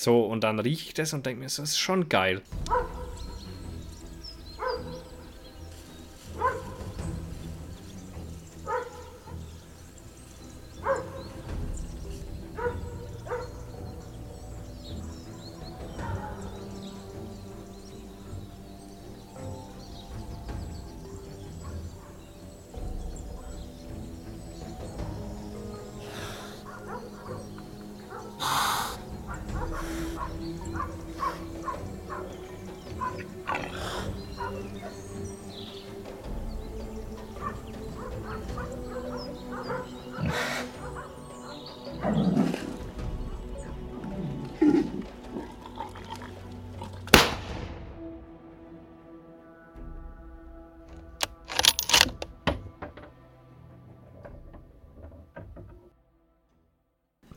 So, und dann rieche ich das und denke mir, das ist schon geil.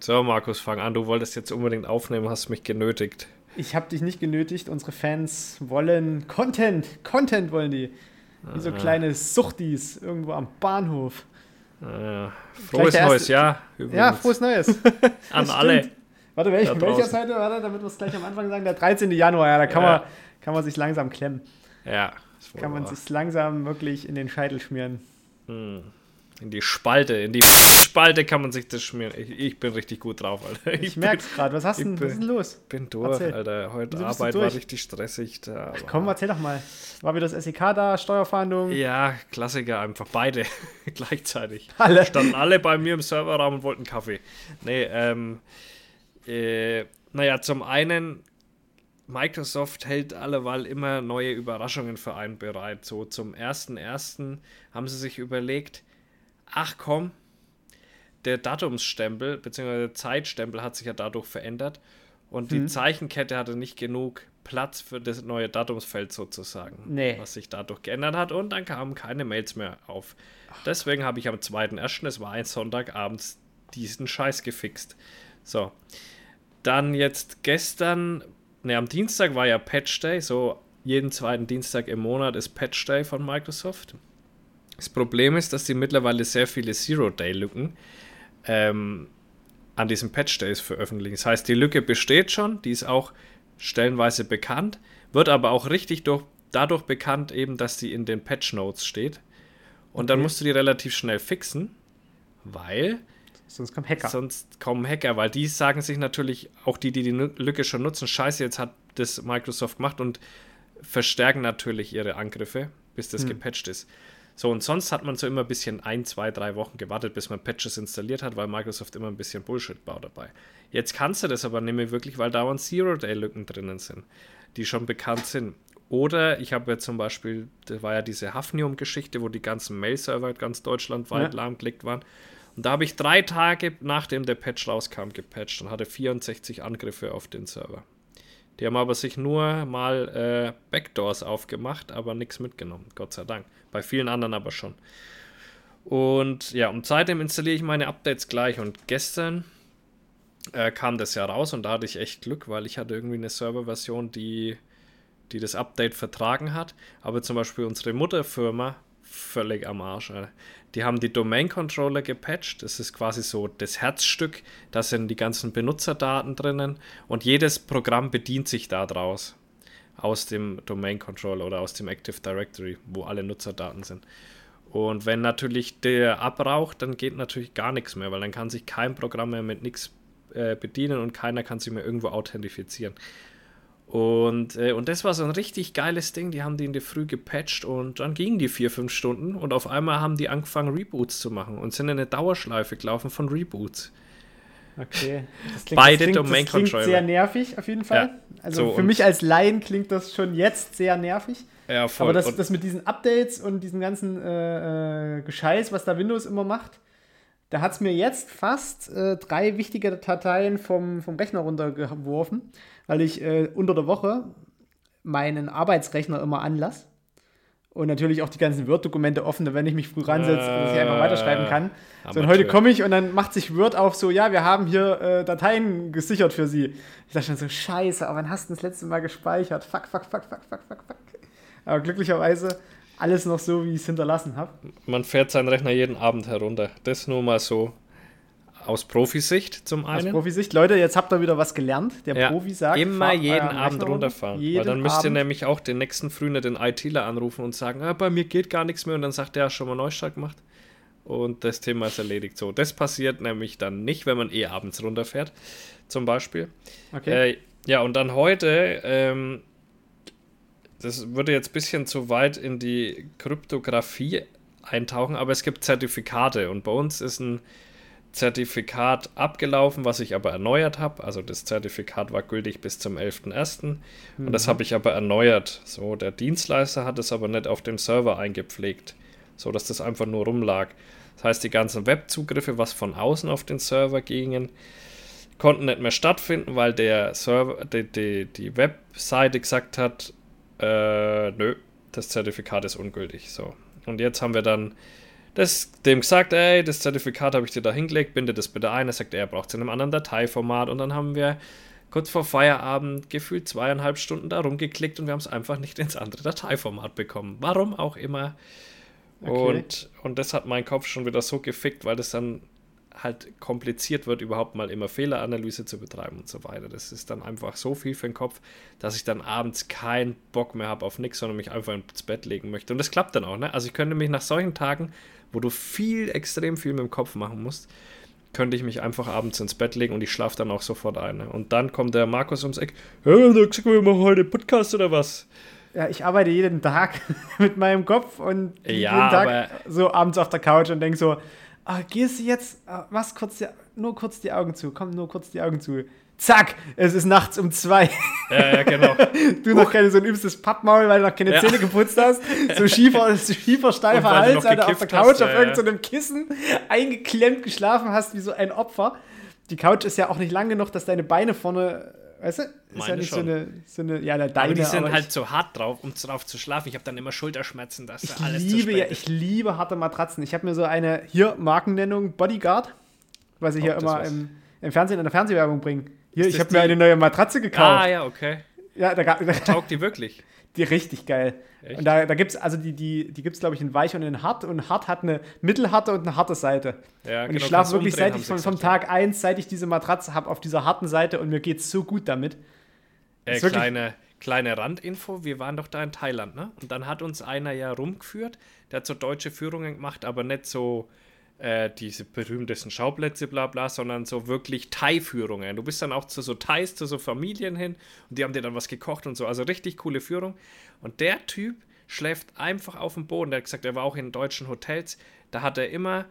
So, Markus, fang an. Du wolltest jetzt unbedingt aufnehmen, hast mich genötigt. Ich habe dich nicht genötigt. Unsere Fans wollen Content. Content wollen die. Wie so ah. kleine Suchtis irgendwo am Bahnhof. Ah, frohes Neues, ja. Übrigens. Ja, frohes Neues. An alle. Warte, welch, welcher Seite? Warte, damit wir es gleich am Anfang sagen. Der 13. Januar, ja, da kann, ja. Man, kann man sich langsam klemmen. Ja. Kann man sich langsam wirklich in den Scheitel schmieren. Hm. In die Spalte, in die Spalte kann man sich das schmieren. Ich, ich bin richtig gut drauf, Alter. Ich, ich merk's gerade. Was hast denn, was ist denn los? Bin durch, erzähl. Alter. Heute Wieso Arbeit war richtig stressig. Da, Ach, komm, erzähl doch mal. War wieder das SEK da, Steuerfahndung? Ja, Klassiker einfach. Beide gleichzeitig. Alle? Standen alle bei mir im Serverraum und wollten Kaffee. Nee, ähm, äh, naja, zum einen Microsoft hält alleweil immer neue Überraschungen für einen bereit. So zum ersten ersten haben sie sich überlegt, ach komm, der Datumsstempel bzw. der Zeitstempel hat sich ja dadurch verändert und hm. die Zeichenkette hatte nicht genug Platz für das neue Datumsfeld sozusagen, nee. was sich dadurch geändert hat und dann kamen keine Mails mehr auf. Deswegen habe ich am 2.1., es war ein Sonntagabends, diesen Scheiß gefixt. So, dann jetzt gestern, ne, am Dienstag war ja Patch Day, so jeden zweiten Dienstag im Monat ist Patch Day von Microsoft. Das Problem ist, dass die mittlerweile sehr viele Zero-Day-Lücken ähm, an diesen Patch-Days veröffentlichen. Das heißt, die Lücke besteht schon, die ist auch stellenweise bekannt, wird aber auch richtig durch, dadurch bekannt, eben, dass die in den Patch-Notes steht. Und okay. dann musst du die relativ schnell fixen, weil Sonst kommen Hacker. Sonst kommen Hacker, weil die sagen sich natürlich, auch die, die die Lücke schon nutzen, scheiße, jetzt hat das Microsoft gemacht und verstärken natürlich ihre Angriffe, bis das hm. gepatcht ist. So, und sonst hat man so immer ein bisschen ein, zwei, drei Wochen gewartet, bis man Patches installiert hat, weil Microsoft immer ein bisschen Bullshit baut dabei. Jetzt kannst du das aber nicht mehr wirklich, weil dauernd Zero-Day-Lücken drinnen sind, die schon bekannt sind. Oder ich habe ja zum Beispiel, da war ja diese Hafnium-Geschichte, wo die ganzen Mail-Server ganz deutschlandweit ja. lahmgelegt waren. Und da habe ich drei Tage nachdem der Patch rauskam gepatcht und hatte 64 Angriffe auf den Server. Die haben aber sich nur mal äh, Backdoors aufgemacht, aber nichts mitgenommen, Gott sei Dank. Bei vielen anderen aber schon. Und ja, und seitdem installiere ich meine Updates gleich. Und gestern äh, kam das ja raus und da hatte ich echt Glück, weil ich hatte irgendwie eine Serverversion, die, die das Update vertragen hat. Aber zum Beispiel unsere Mutterfirma völlig am Arsch. Alter. Die haben die Domain-Controller gepatcht. Das ist quasi so das Herzstück. Da sind die ganzen Benutzerdaten drinnen und jedes Programm bedient sich daraus. Aus dem Domain-Controller oder aus dem Active Directory, wo alle Nutzerdaten sind. Und wenn natürlich der abraucht, dann geht natürlich gar nichts mehr, weil dann kann sich kein Programm mehr mit nichts äh, bedienen und keiner kann sich mehr irgendwo authentifizieren. Und, äh, und das war so ein richtig geiles Ding. Die haben die in der Früh gepatcht und dann gingen die vier, fünf Stunden und auf einmal haben die angefangen, Reboots zu machen und sind in eine Dauerschleife gelaufen von Reboots. Okay. Das klingt, Beide das klingt, das klingt sehr nervig, auf jeden Fall. Ja. Also so, für mich als Laien klingt das schon jetzt sehr nervig. Ja, voll. Aber das, das mit diesen Updates und diesem ganzen äh, äh, Gescheiß, was da Windows immer macht, da hat es mir jetzt fast äh, drei wichtige Dateien vom, vom Rechner runtergeworfen, weil ich äh, unter der Woche meinen Arbeitsrechner immer anlasse. Und natürlich auch die ganzen Word-Dokumente offen, wenn ich mich früh ransetze, äh, dass ich einfach weiterschreiben kann. So, und heute komme ich und dann macht sich Word auf so, ja, wir haben hier äh, Dateien gesichert für Sie. Ich dachte schon so, scheiße, aber wann hast du das letzte Mal gespeichert? Fuck, fuck, fuck, fuck, fuck, fuck, fuck. Aber glücklicherweise alles noch so, wie ich es hinterlassen habe. Man fährt seinen Rechner jeden Abend herunter. Das nur mal so aus Profisicht zum einen. Aus Profisicht. Leute, jetzt habt ihr wieder was gelernt. Der ja, Profi sagt, immer jeden Abend runterfahren. Jeden weil dann müsst Abend. ihr nämlich auch den nächsten Frühner, den ITler, anrufen und sagen, ah, bei mir geht gar nichts mehr. Und dann sagt der, schon mal Neustart gemacht. Und das Thema ist erledigt. So, das passiert nämlich dann nicht, wenn man eh abends runterfährt, zum Beispiel. Okay. Äh, ja, und dann heute, ähm, das würde jetzt ein bisschen zu weit in die Kryptographie eintauchen, aber es gibt Zertifikate und bei uns ist ein Zertifikat abgelaufen, was ich aber erneuert habe. Also das Zertifikat war gültig bis zum 11.01. Und das habe ich aber erneuert. So, der Dienstleister hat es aber nicht auf dem Server eingepflegt, so dass das einfach nur rumlag. Das heißt, die ganzen Webzugriffe, was von außen auf den Server gingen, konnten nicht mehr stattfinden, weil der Server, die, die, die Webseite gesagt hat, äh, nö, das Zertifikat ist ungültig. So. Und jetzt haben wir dann das, dem gesagt, ey, das Zertifikat habe ich dir da hingelegt, binde das bitte ein. Er sagt, er braucht es in einem anderen Dateiformat. Und dann haben wir kurz vor Feierabend gefühlt zweieinhalb Stunden da rumgeklickt und wir haben es einfach nicht ins andere Dateiformat bekommen. Warum auch immer. Okay. Und, und das hat meinen Kopf schon wieder so gefickt, weil das dann halt kompliziert wird, überhaupt mal immer Fehleranalyse zu betreiben und so weiter. Das ist dann einfach so viel für den Kopf, dass ich dann abends keinen Bock mehr habe auf nichts, sondern mich einfach ins Bett legen möchte. Und das klappt dann auch, ne? Also ich könnte mich nach solchen Tagen, wo du viel, extrem viel mit dem Kopf machen musst, könnte ich mich einfach abends ins Bett legen und ich schlafe dann auch sofort ein. Ne? Und dann kommt der Markus ums Eck, da gesagt, wir machen heute Podcast oder was? Ja, ich arbeite jeden Tag mit meinem Kopf und Ja, jeden Tag so abends auf der Couch und denke so, ah, gehst du jetzt, ah, mach kurz die, nur kurz die Augen zu, komm, nur kurz die Augen zu. Zack, es ist nachts um zwei. Ja, ja, genau. Du noch keine so ein übstes Pappmaul, weil du noch keine Ja. Zähne geputzt hast. So schiefer, so schiefer steifer weil du noch Hals, Alter, auf der Couch hast, auf irgendeinem Kissen eingeklemmt geschlafen hast, wie so ein Opfer. Die Couch ist ja auch nicht lang genug, dass deine Beine vorne, weißt du, ist ja Meine nicht so schon. eine, so eine, ja, deine, Aber die sind aber halt so hart drauf, um drauf zu schlafen. Ich habe dann immer Schulterschmerzen, dass Ich da alles zu liebe, spät ja, ich liebe harte Matratzen. Ich habe mir so eine, hier Markennennung Bodyguard, was ich hier Ob das immer im, im Fernsehen, in der Fernsehwerbung bringe. Hier, Ist ich habe mir eine neue Matratze gekauft. Ah, ja, okay. Ja, da, gab- da, Taugt die wirklich? die richtig geil. Echt? Und da, da gibt es, also die, die, die gibt es, glaube ich, in weich und in hart. Und hart hat eine mittelharte und eine harte Seite. Ja, und genau, ich schlafe wirklich, seit ich von, vom Tag 1, seit ich diese Matratze habe, auf dieser harten Seite und mir geht es so gut damit. Äh, kleine, kleine Randinfo, wir waren doch da in Thailand, ne? Und dann hat uns einer ja rumgeführt, der hat so deutsche Führungen gemacht, aber nicht so äh, diese berühmtesten Schauplätze, bla bla, sondern so wirklich Thai-Führungen. Du bist dann auch zu so Thais, zu so Familien hin und die haben dir dann was gekocht und so. Also richtig coole Führung. Und der Typ schläft einfach auf dem Boden. Der hat gesagt, er war auch in deutschen Hotels. Da hat er immer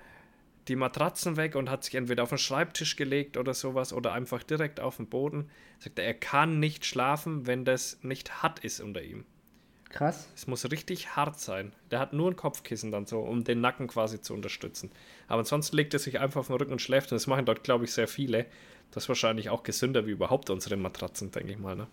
die Matratzen weg und hat sich entweder auf den Schreibtisch gelegt oder sowas oder einfach direkt auf den Boden. Sagt er, er kann nicht schlafen, wenn das nicht hart ist unter ihm. Krass. Es muss richtig hart sein. Der hat nur ein Kopfkissen dann so, um den Nacken quasi zu unterstützen. Aber ansonsten legt er sich einfach auf den Rücken und schläft. Und das machen dort, glaube ich, sehr viele. Das ist wahrscheinlich auch gesünder wie überhaupt unsere Matratzen, denke ich mal. Ne?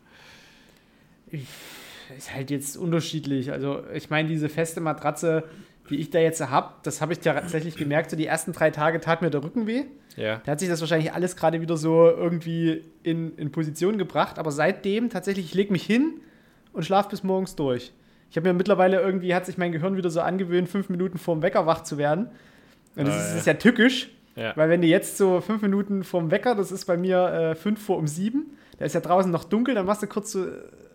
Ist halt jetzt unterschiedlich. Also, ich meine, diese feste Matratze, die ich da jetzt habe, das habe ich tatsächlich gemerkt. So die ersten drei Tage tat mir der Rücken weh. Ja. Da hat sich das wahrscheinlich alles gerade wieder so irgendwie in, in Position gebracht. Aber seitdem tatsächlich, ich lege mich hin und schlafe bis morgens durch. Ich habe mir mittlerweile irgendwie, hat sich mein Gehirn wieder so angewöhnt, fünf Minuten vorm Wecker wach zu werden. Und das Ah, ist, ja. ist ja tückisch, Ja. weil wenn du jetzt so fünf Minuten vorm Wecker, das ist bei mir äh, fünf vor um sieben, da ist ja draußen noch dunkel, dann machst du kurz so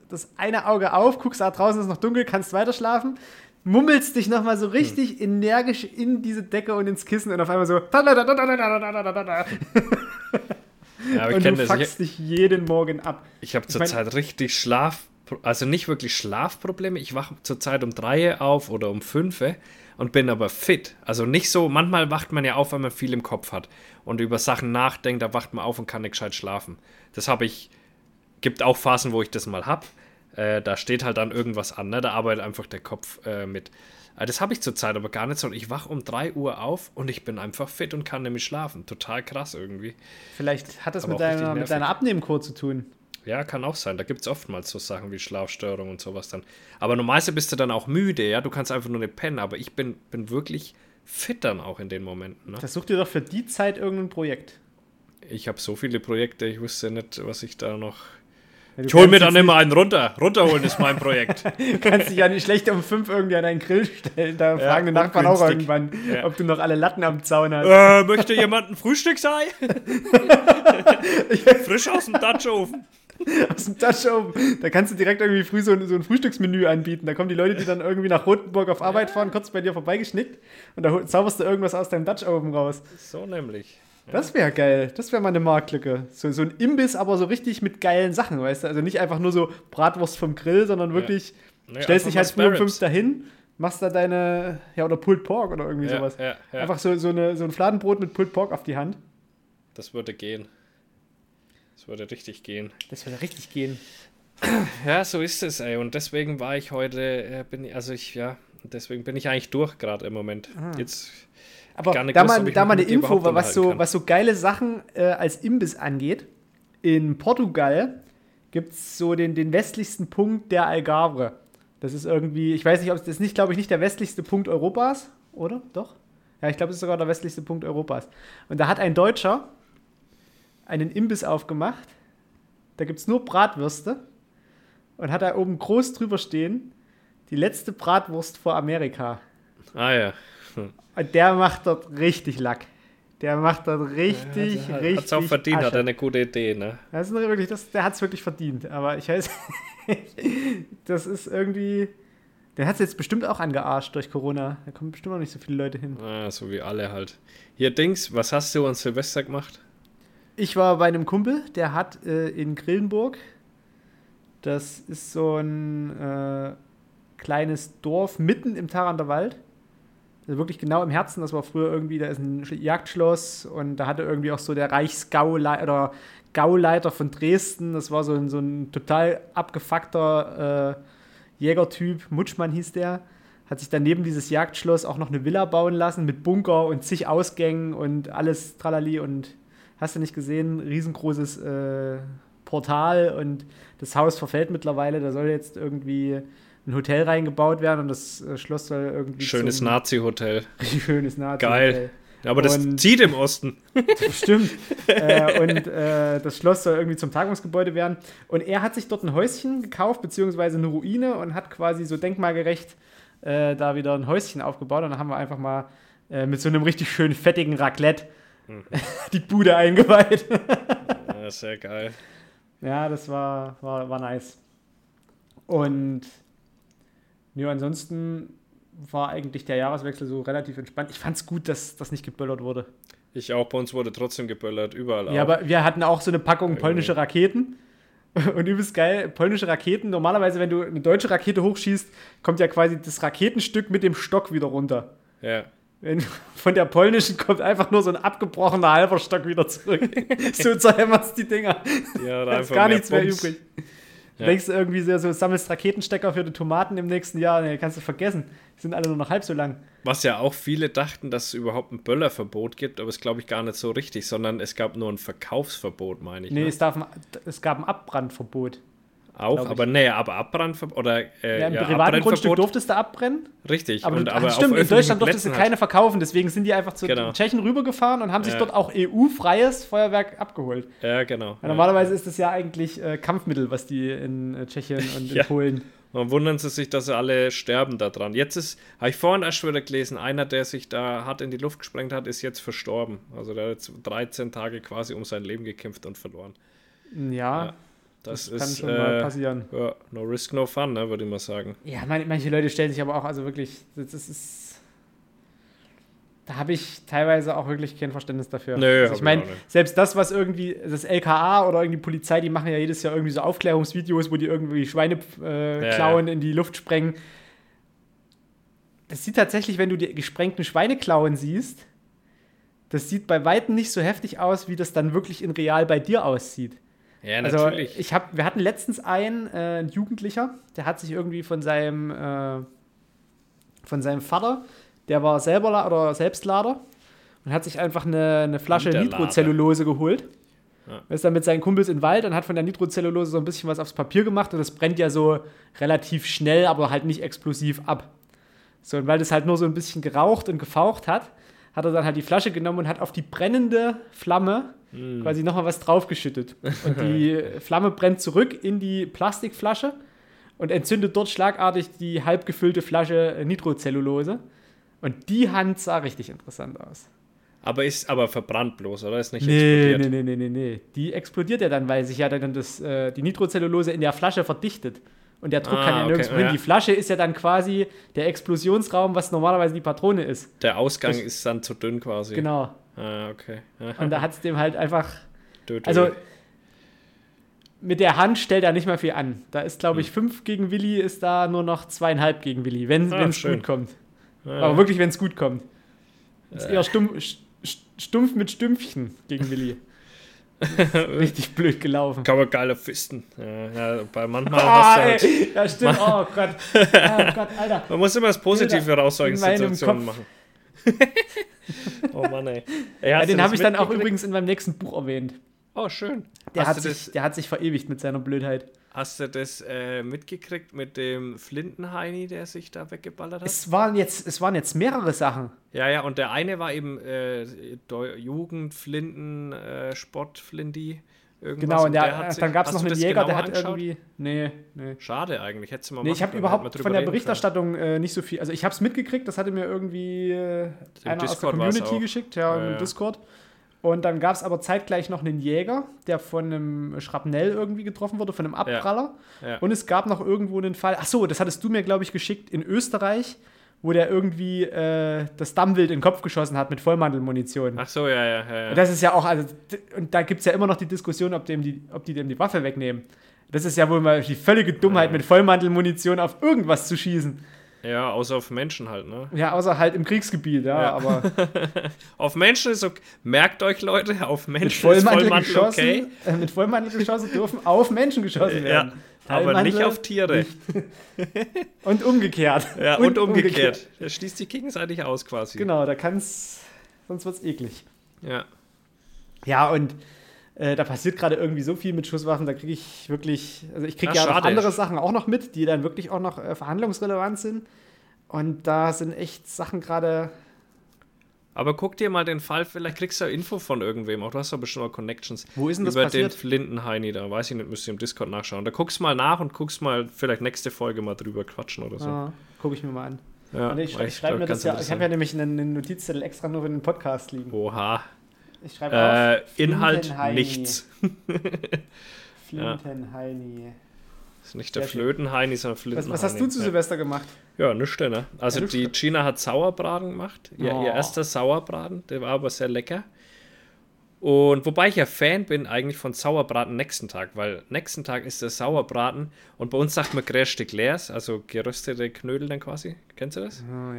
das eine Auge auf, guckst, ah, draußen ist noch dunkel, kannst weiter schlafen, mummelst dich nochmal so richtig energisch in diese Decke und ins Kissen und auf einmal so. ja aber ich und kenne du das. Ich, fuckst dich jeden Morgen ab. ich habe Ich mein- zurzeit richtig Schlaf, also nicht wirklich Schlafprobleme. Ich wache zurzeit um drei auf oder um fünf und bin aber fit. Also nicht so, manchmal wacht man ja auf, wenn man viel im Kopf hat und über Sachen nachdenkt, da wacht man auf und kann nicht gescheit schlafen. Das habe ich, gibt auch Phasen, wo ich das mal habe. Äh, da steht halt dann irgendwas an, ne? da arbeitet einfach der Kopf äh, mit. Äh, das habe ich zurzeit aber gar nicht so. Ich wache um 3 Uhr auf und ich bin einfach fit und kann nämlich schlafen. Total krass irgendwie. Vielleicht hat das Aber mit deiner, mit deiner Abnehmkur zu tun. Ja, kann auch sein. Da gibt es oftmals so Sachen wie Schlafstörungen und sowas dann. Aber normalerweise bist du dann auch müde, ja. Du kannst einfach nur nicht pennen, aber ich bin, bin wirklich fit dann auch in den Momenten. Ne? Versuch dir doch für die Zeit irgendein Projekt. Ich habe so viele Projekte, ich wusste nicht, was ich da noch ich hol mir dann immer einen runter. Runterholen ist mein Projekt. du kannst dich ja nicht schlecht um fünf irgendwie an einen Grill stellen. Da ja, fragen die Nachbarn auch irgendwann, ja. ob du noch alle Latten am Zaun hast. Äh, möchte jemand ein Frühstücksei? Frisch aus dem Dutchofen. aus dem Dutchofen. Da kannst du direkt irgendwie früh so ein, so ein Frühstücksmenü anbieten. Da kommen die Leute, die dann irgendwie nach Rotenburg auf Arbeit fahren, kurz bei dir vorbeigeschnickt und da zauberst du irgendwas aus deinem Dutchofen raus. So nämlich. Das wäre geil. Das wäre mal eine Marktlücke. So, so ein Imbiss, aber so richtig mit geilen Sachen, weißt du? Also nicht einfach nur so Bratwurst vom Grill, sondern wirklich ja. stellst dich halt früh um fünf dahin, machst da deine, ja, oder Pulled Pork oder irgendwie ja, sowas. Ja, einfach so, so, eine, so ein Fladenbrot mit Pulled Pork auf die Hand. Das würde gehen. Das würde richtig gehen. Das würde richtig gehen. Ja, so ist es, ey. Und deswegen war ich heute, äh, bin also ich, ja, deswegen bin ich eigentlich durch gerade im Moment. Ah. Jetzt aber da, gewusst, mal, da mal eine Info, was so, was so geile Sachen äh, als Imbiss angeht. In Portugal gibt es so den, den westlichsten Punkt der Algarve. Das ist irgendwie, ich weiß nicht, ob es das nicht, glaube ich, nicht der westlichste Punkt Europas, oder? Doch? Ja, ich glaube, es ist sogar der westlichste Punkt Europas. Und da hat ein Deutscher einen Imbiss aufgemacht. Da gibt es nur Bratwürste. Und hat da oben groß drüber stehen: die letzte Bratwurst vor Amerika. Ah ja. Und der macht dort richtig Lack. Der macht dort richtig, ja, richtig. Hat es auch verdient, Asche. hat er eine gute Idee, ne? Das ist wirklich, das, der hat es wirklich verdient. Aber ich weiß, das ist irgendwie. Der hat es jetzt bestimmt auch angearscht durch Corona. Da kommen bestimmt auch nicht so viele Leute hin. Ah, so wie alle halt. Hier, Dings, was hast du an Silvester gemacht? Ich war bei einem Kumpel, der hat äh, in Grillenburg, das ist so ein äh, kleines Dorf mitten im Tarander Wald. Also wirklich genau im Herzen. Das war früher irgendwie, da ist ein Jagdschloss und da hatte irgendwie auch so der Reichsgauleiter oder Gauleiter von Dresden. Das war so ein, so ein total abgefuckter äh, Jägertyp. Mutschmann hieß der. Hat sich dann neben dieses Jagdschloss auch noch eine Villa bauen lassen mit Bunker und zig Ausgängen und alles tralali und hast du nicht gesehen, riesengroßes äh, Portal und das Haus verfällt mittlerweile. Da soll jetzt irgendwie ein Hotel reingebaut werden und das äh, Schloss soll irgendwie. Schönes Nazi-Hotel. Richtig schönes Nazi-Hotel. Geil. Aber das und, zieht im Osten. Stimmt. äh, und äh, das Schloss soll irgendwie zum Tagungsgebäude werden. Und er hat sich dort ein Häuschen gekauft, beziehungsweise eine Ruine und hat quasi so denkmalgerecht äh, da wieder ein Häuschen aufgebaut. Und dann haben wir einfach mal äh, mit so einem richtig schönen fettigen Raclette mhm. die Bude eingeweiht. ja, sehr geil. Ja, das war, war, war nice. Und ja, ansonsten war eigentlich der Jahreswechsel so relativ entspannt. Ich fand es gut, dass das nicht geböllert wurde. Ich auch, bei uns wurde trotzdem geböllert, überall. Ja, auch. aber wir hatten auch so eine Packung polnische Raketen. Und übelst geil, polnische Raketen. Normalerweise, wenn du eine deutsche Rakete hochschießt, kommt ja quasi das Raketenstück mit dem Stock wieder runter. Ja. Wenn, von der polnischen kommt einfach nur so ein abgebrochener halber Stock wieder zurück. so zerhämmerst die Dinger. Ja, da ist gar nichts mehr übrig. Ja. Denkst du irgendwie so, so, sammelst Raketenstecker für die Tomaten im nächsten Jahr? Nee, kannst du vergessen. Die sind alle nur noch halb so lang. Was ja auch viele dachten, dass es überhaupt ein Böllerverbot gibt, aber es glaube ich gar nicht so richtig, sondern es gab nur ein Verkaufsverbot, meine ich. Nee, ne? es, darf, es gab ein Abbrandverbot. Auch, aber nee, aber Abbrandverbot oder äh, ja, im ja, privaten Grundstück durftest du abbrennen. Richtig. Aber, und, aber stimmt, in Deutschland durftest du keine halt. verkaufen, deswegen sind die einfach zu genau. Tschechien rübergefahren und haben sich dort auch EU-freies Feuerwerk abgeholt. Ja, genau. Ja, normalerweise ist das ja eigentlich äh, Kampfmittel, was die in äh, Tschechien und in Polen. Man wundern sie sich, dass sie alle sterben daran. Jetzt ist, habe ich vorhin erst wieder gelesen, einer, der sich da hart in die Luft gesprengt hat, ist jetzt verstorben. Also der hat jetzt 13 Tage quasi um sein Leben gekämpft und verloren. ja. Das, das ist, kann schon äh, mal passieren. Ja, no risk, no fun, ne, würde ich mal sagen. Ja, man, manche Leute stellen sich aber auch, also wirklich, das ist. Da habe ich teilweise auch wirklich kein Verständnis dafür. Nö, also ich meine, selbst das, was irgendwie, das LKA oder irgendwie die Polizei, die machen ja jedes Jahr irgendwie so Aufklärungsvideos, wo die irgendwie Schweine äh, ja, klauen, ja. in die Luft sprengen. Das sieht tatsächlich, wenn du die gesprengten Schweineklauen siehst, das sieht bei Weitem nicht so heftig aus, wie das dann wirklich in real bei dir aussieht. Ja, also, natürlich. Also ich hab, wir hatten letztens einen, äh, ein Jugendlicher, der hat sich irgendwie von seinem, äh, von seinem Vater, der war selber oder Selbstlader und hat sich einfach eine, eine Flasche Nitrocellulose geholt. Ja. Ist dann mit seinen Kumpels in den Wald und hat von der Nitrocellulose so ein bisschen was aufs Papier gemacht und das brennt ja so relativ schnell, aber halt nicht explosiv ab. So, und weil das halt nur so ein bisschen geraucht und gefaucht hat, hat er dann halt die Flasche genommen und hat auf die brennende Flamme Hm. quasi nochmal was draufgeschüttet. Und die Flamme brennt zurück in die Plastikflasche und entzündet dort schlagartig die halb gefüllte Flasche Nitrocellulose. Und die Hand sah richtig interessant aus. Aber ist aber verbrannt bloß, oder? Ist nicht Nee, explodiert. nee, nee, nee, nee, nee. Die explodiert ja dann, weil sich ja dann das, äh, die Nitrocellulose in der Flasche verdichtet. Und der Druck Ah, kann ja okay, nirgendwo hin. ja. Die Flasche ist ja dann quasi der Explosionsraum, was normalerweise die Patrone ist. Der Ausgang Das- ist dann zu dünn quasi. Genau. Ah, okay. Und da hat es dem halt einfach. Dö, dö. Also mit der Hand stellt er nicht mal viel an. Da ist, glaube Hm. ich, 5 gegen Willi, ist da nur noch zweieinhalb gegen Willi, wenn Ah, es gut kommt. ja. Aber wirklich, wenn es gut kommt. Ist Äh. eher stumpf, st- st- stumpf mit Stümpfchen gegen Willi. Richtig blöd gelaufen. Kann man geiler fisten. Ja, ja, bei manchmal Ah, hast du halt, ey, ja, stimmt. Oh Gott. Oh Gott, Alter. Man muss immer das Positive Bilder aus solchen Situationen machen. oh Mann, ey. ey Ja, den habe ich dann auch übrigens in meinem nächsten Buch erwähnt. Oh, schön. Der, hat sich, der hat sich verewigt mit seiner Blödheit. Hast du das äh, mitgekriegt mit dem Flintenheini, der sich da weggeballert hat? Es waren jetzt, es waren jetzt mehrere Sachen. Ja, ja, und der eine war eben äh, Jugend, Flinten, äh, Sport, Flinti. Irgendwas. Genau, und der, der hat sich- dann gab es noch einen Jäger, der genauer hat angeschaut? irgendwie. Nee, nee. Schade eigentlich, hättest du mal Nee, ich habe überhaupt von der Berichterstattung äh, nicht so viel. Also ich habe es mitgekriegt, das hatte mir irgendwie äh, einer aus der Discord Community geschickt, ja, im. Discord. Und dann gab es aber zeitgleich noch einen Jäger, der von einem Schrapnell irgendwie getroffen wurde, von einem Abpraller. Ja. Und es gab noch irgendwo einen Fall, ach so, das hattest du mir, glaube ich, geschickt, in Österreich, wo der irgendwie äh, das Dammwild in den Kopf geschossen hat mit Vollmantelmunition. Ach so, ja, ja, ja. ja. Das ist ja auch, also, und da gibt es ja immer noch die Diskussion, ob, dem die, ob die dem die Waffe wegnehmen. Das ist ja wohl mal die völlige Dummheit, mit Vollmantelmunition auf irgendwas zu schießen. Ja, außer auf Menschen halt, ne? Ja, außer halt im Kriegsgebiet, ja, Ja. aber Auf Menschen ist okay. Merkt euch, Leute, auf mit Menschen ist Vollmantel, Vollmantel geschossen, okay. äh, mit Vollmantel geschossen dürfen auf Menschen geschossen Ja, werden. aber nicht auf Tiere. Und umgekehrt. Ja, und, umgekehrt. Der schließt die gegenseitig aus quasi. Genau, da kann's, sonst wird's eklig. Ja. Ja, und äh, da passiert gerade irgendwie so viel mit Schusswaffen, da kriege ich wirklich, also ich kriege ja noch andere Sachen auch noch mit, die dann wirklich auch noch äh, verhandlungsrelevant sind. Und da sind echt Sachen gerade. Aber guck dir mal den Fall, vielleicht kriegst du ja Info von irgendwem. Auch du hast doch bestimmt mal Connections. Wo ist denn das über passiert? den Flintenheini da. Weiß ich nicht, müsst ihr im Discord nachschauen. Da guckst mal nach und guckst mal vielleicht nächste Folge mal drüber quatschen oder so. Ah, Gucke ich mir mal an. Ja, Und ich, ich schreibe mir das ja, ich habe ja nämlich einen, einen Notizzettel extra nur für den Podcast liegen. Oha. Ich schreibe Äh, auf. Inhalt nichts. Flintenheini. Das ist nicht der. Flötenheini, sondern Was, Flintenheini. was hast du zu ja. Silvester gemacht? Ja, nichts, ne? Also Ja, die Gina hat Sauerbraten gemacht. Ihr, Oh. ihr erster Sauerbraten, der war aber sehr lecker. Und wobei ich ja Fan bin eigentlich von Sauerbraten nächsten Tag, weil nächsten Tag ist der Sauerbraten und bei uns sagt man Grästück leers, also geröstete Knödel dann quasi. Kennst du das? Oh,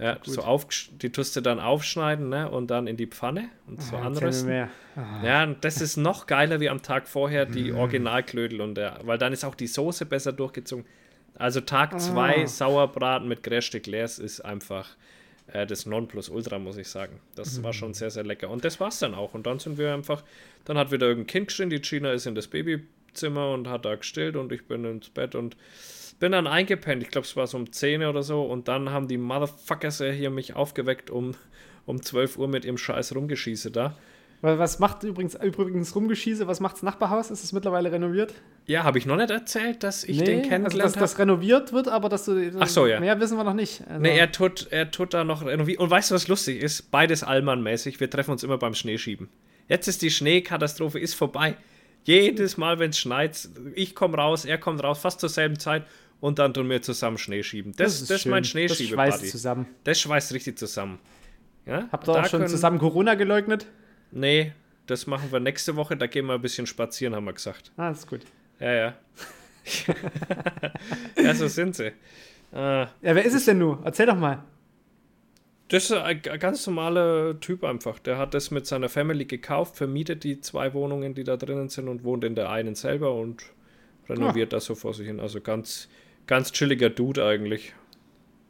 ja. Ja, so auf, die tust du dann aufschneiden ne? und dann in die Pfanne und so Ah, anrösten. Ah. Ja, und das ist noch geiler wie am Tag vorher die Originalklödel und der, weil dann ist auch die Soße besser durchgezogen. Also Tag 2 Ah. Sauerbraten mit Grästück leers ist einfach äh, das Nonplusultra, muss ich sagen. Das war schon sehr, sehr lecker. Und das war's dann auch. Und dann sind wir einfach, dann hat wieder irgendein Kind geschrien, die Gina ist in das Babyzimmer und hat da gestillt und ich bin ins Bett und bin dann eingepennt. Ich glaube, es war so um 10 oder so. Und dann haben die Motherfuckers hier mich aufgeweckt um, um 12 Uhr mit ihrem Scheiß Rumgeschieße da. Was macht übrigens, übrigens Rumgeschieße? Was macht's Nachbarhaus? Ist es mittlerweile renoviert? Ja, habe ich noch nicht erzählt, dass ich den also dass kennengelernt das habe? renoviert wird, aber dass du. Ach so, ja. Mehr wissen wir noch nicht. Also, Nee, er tut, er tut da noch renovieren. Und weißt du, was lustig ist? Beides Allmann-mäßig. Wir treffen uns immer beim Schneeschieben. Jetzt ist die Schneekatastrophe ist vorbei. Jedes Mal, wenn es schneit, ich komme raus, er kommt raus, fast zur selben Zeit und dann tun wir zusammen Schnee schieben. Das, das, ist mein schön. Das schweißt zusammen. Das schweißt richtig zusammen. Ja? Habt ihr auch schon können- zusammen Corona geleugnet? Nee, das machen wir nächste Woche. Da gehen wir ein bisschen spazieren, haben wir gesagt. Ah, ist gut. Ja, ja. ja, so sind sie. Äh, Ja, wer ist es denn nun? Erzähl doch mal. Das ist ein ganz normaler Typ einfach. Der hat das mit seiner Family gekauft, vermietet die zwei Wohnungen, die da drinnen sind und wohnt in der einen selber und renoviert das so vor sich hin. Also ganz, ganz chilliger Dude eigentlich.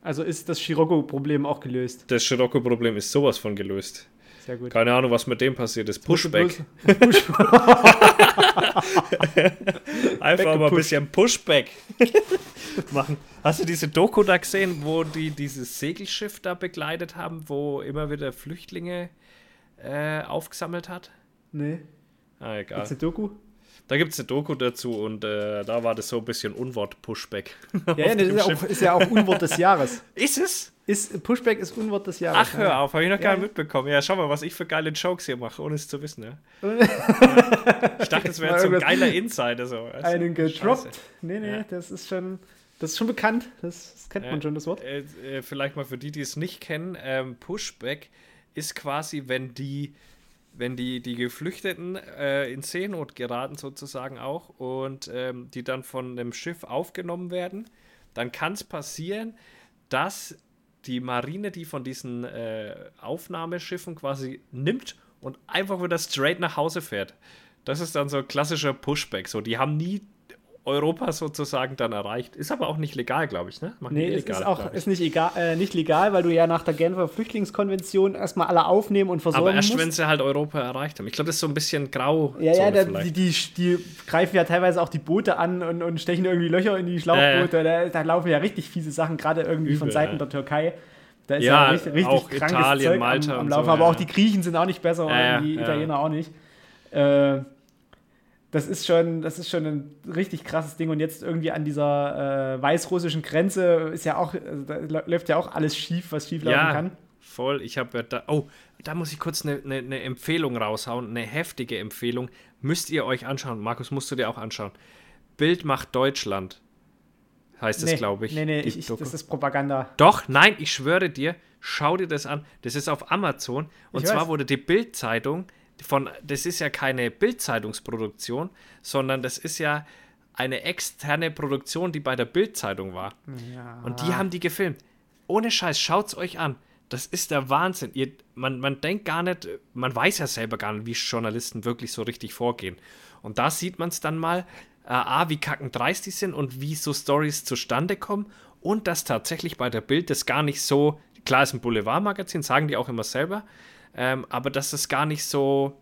Also ist das Scirocco-Problem auch gelöst. Das Scirocco-Problem ist sowas von gelöst. Sehr gut. Keine Ahnung, was mit dem passiert ist. Pushback. Push Einfach mal ein bisschen Pushback machen. Hast du diese Doku da gesehen, wo die dieses Segelschiff da begleitet haben, wo immer wieder Flüchtlinge äh, aufgesammelt hat? Nee. Ah, egal. Gibt's eine Doku? Da gibt es eine Doku dazu und äh, da war das so ein bisschen Unwort-Pushback. Ja, ja das ist ja, auch, ist ja, auch, Unwort des Jahres. ist es? Ist, Pushback ist Unwort des Jahres. Ach, hör auf, habe ich noch gar nicht mitbekommen. Ja, schau mal, was ich für geile Jokes hier mache, ohne es zu wissen. Ja. ich dachte, das wäre so ein geiler Insider. So. Also, einen gedroppt. Scheiße. Nee, nee, das ist schon. Das ist schon bekannt, das, das kennt man schon, das Wort. Äh, äh, vielleicht mal für die, die es nicht kennen, ähm, Pushback ist quasi, wenn die wenn die, die Geflüchteten äh, in Seenot geraten, sozusagen auch, und ähm, die dann von einem Schiff aufgenommen werden, dann kann es passieren, dass die Marine die von diesen äh, Aufnahmeschiffen quasi nimmt und einfach wieder straight nach Hause fährt. Das ist dann so ein klassischer Pushback. So, die haben nie Europa sozusagen dann erreicht. Ist aber auch nicht legal, glaube ich, ne? Machen nee, es ist auch ist nicht, egal, äh, nicht legal, weil du ja nach der Genfer Flüchtlingskonvention erstmal alle aufnehmen und versorgen Aber erst, musst. wenn sie halt Europa erreicht haben. Ich glaube, das ist so ein bisschen grau. Ja, ja, da, die, die, die, greifen ja teilweise auch die Boote an und, und stechen irgendwie Löcher in die Schlauchboote. Äh, da, da, laufen ja richtig fiese Sachen, gerade irgendwie Übel, von Seiten der Türkei. Da ist ja, ja richtig, richtig auch krankes Italien, Zeug Malta am, am Laufen. So, aber auch die Griechen sind auch nicht besser und die Italiener auch nicht. Äh, das ist schon, das ist schon ein richtig krasses Ding. Und jetzt irgendwie an dieser äh, weißrussischen Grenze ist ja auch, also läuft ja auch alles schief, was schief laufen ja, kann. Voll. Ich habe da, oh, da muss ich kurz eine, eine, eine, Empfehlung raushauen, eine heftige Empfehlung. Müsst ihr euch anschauen. Markus, musst du dir auch anschauen. Bild macht Deutschland. Heißt es, nee, glaube ich. Nee, nee, ich, das ist Propaganda. Doch, nein, ich schwöre dir, schau dir das an. Das ist auf Amazon. Und ich zwar weiß. wurde die Bild-Zeitung von, das ist ja keine Bildzeitungsproduktion, sondern das ist ja eine externe Produktion, die bei der Bildzeitung war. Ja. Und die haben die gefilmt. Ohne Scheiß, schaut's euch an. Das ist der Wahnsinn. Ihr, man, man denkt gar nicht, man weiß ja selber gar nicht, wie Journalisten wirklich so richtig vorgehen. Und da sieht man es dann mal, äh, A, wie kackendreist die sind und wie so Stories zustande kommen und dass tatsächlich bei der Bild das gar nicht so, klar ist ein Boulevardmagazin, sagen die auch immer selber, ähm, aber das ist gar nicht so.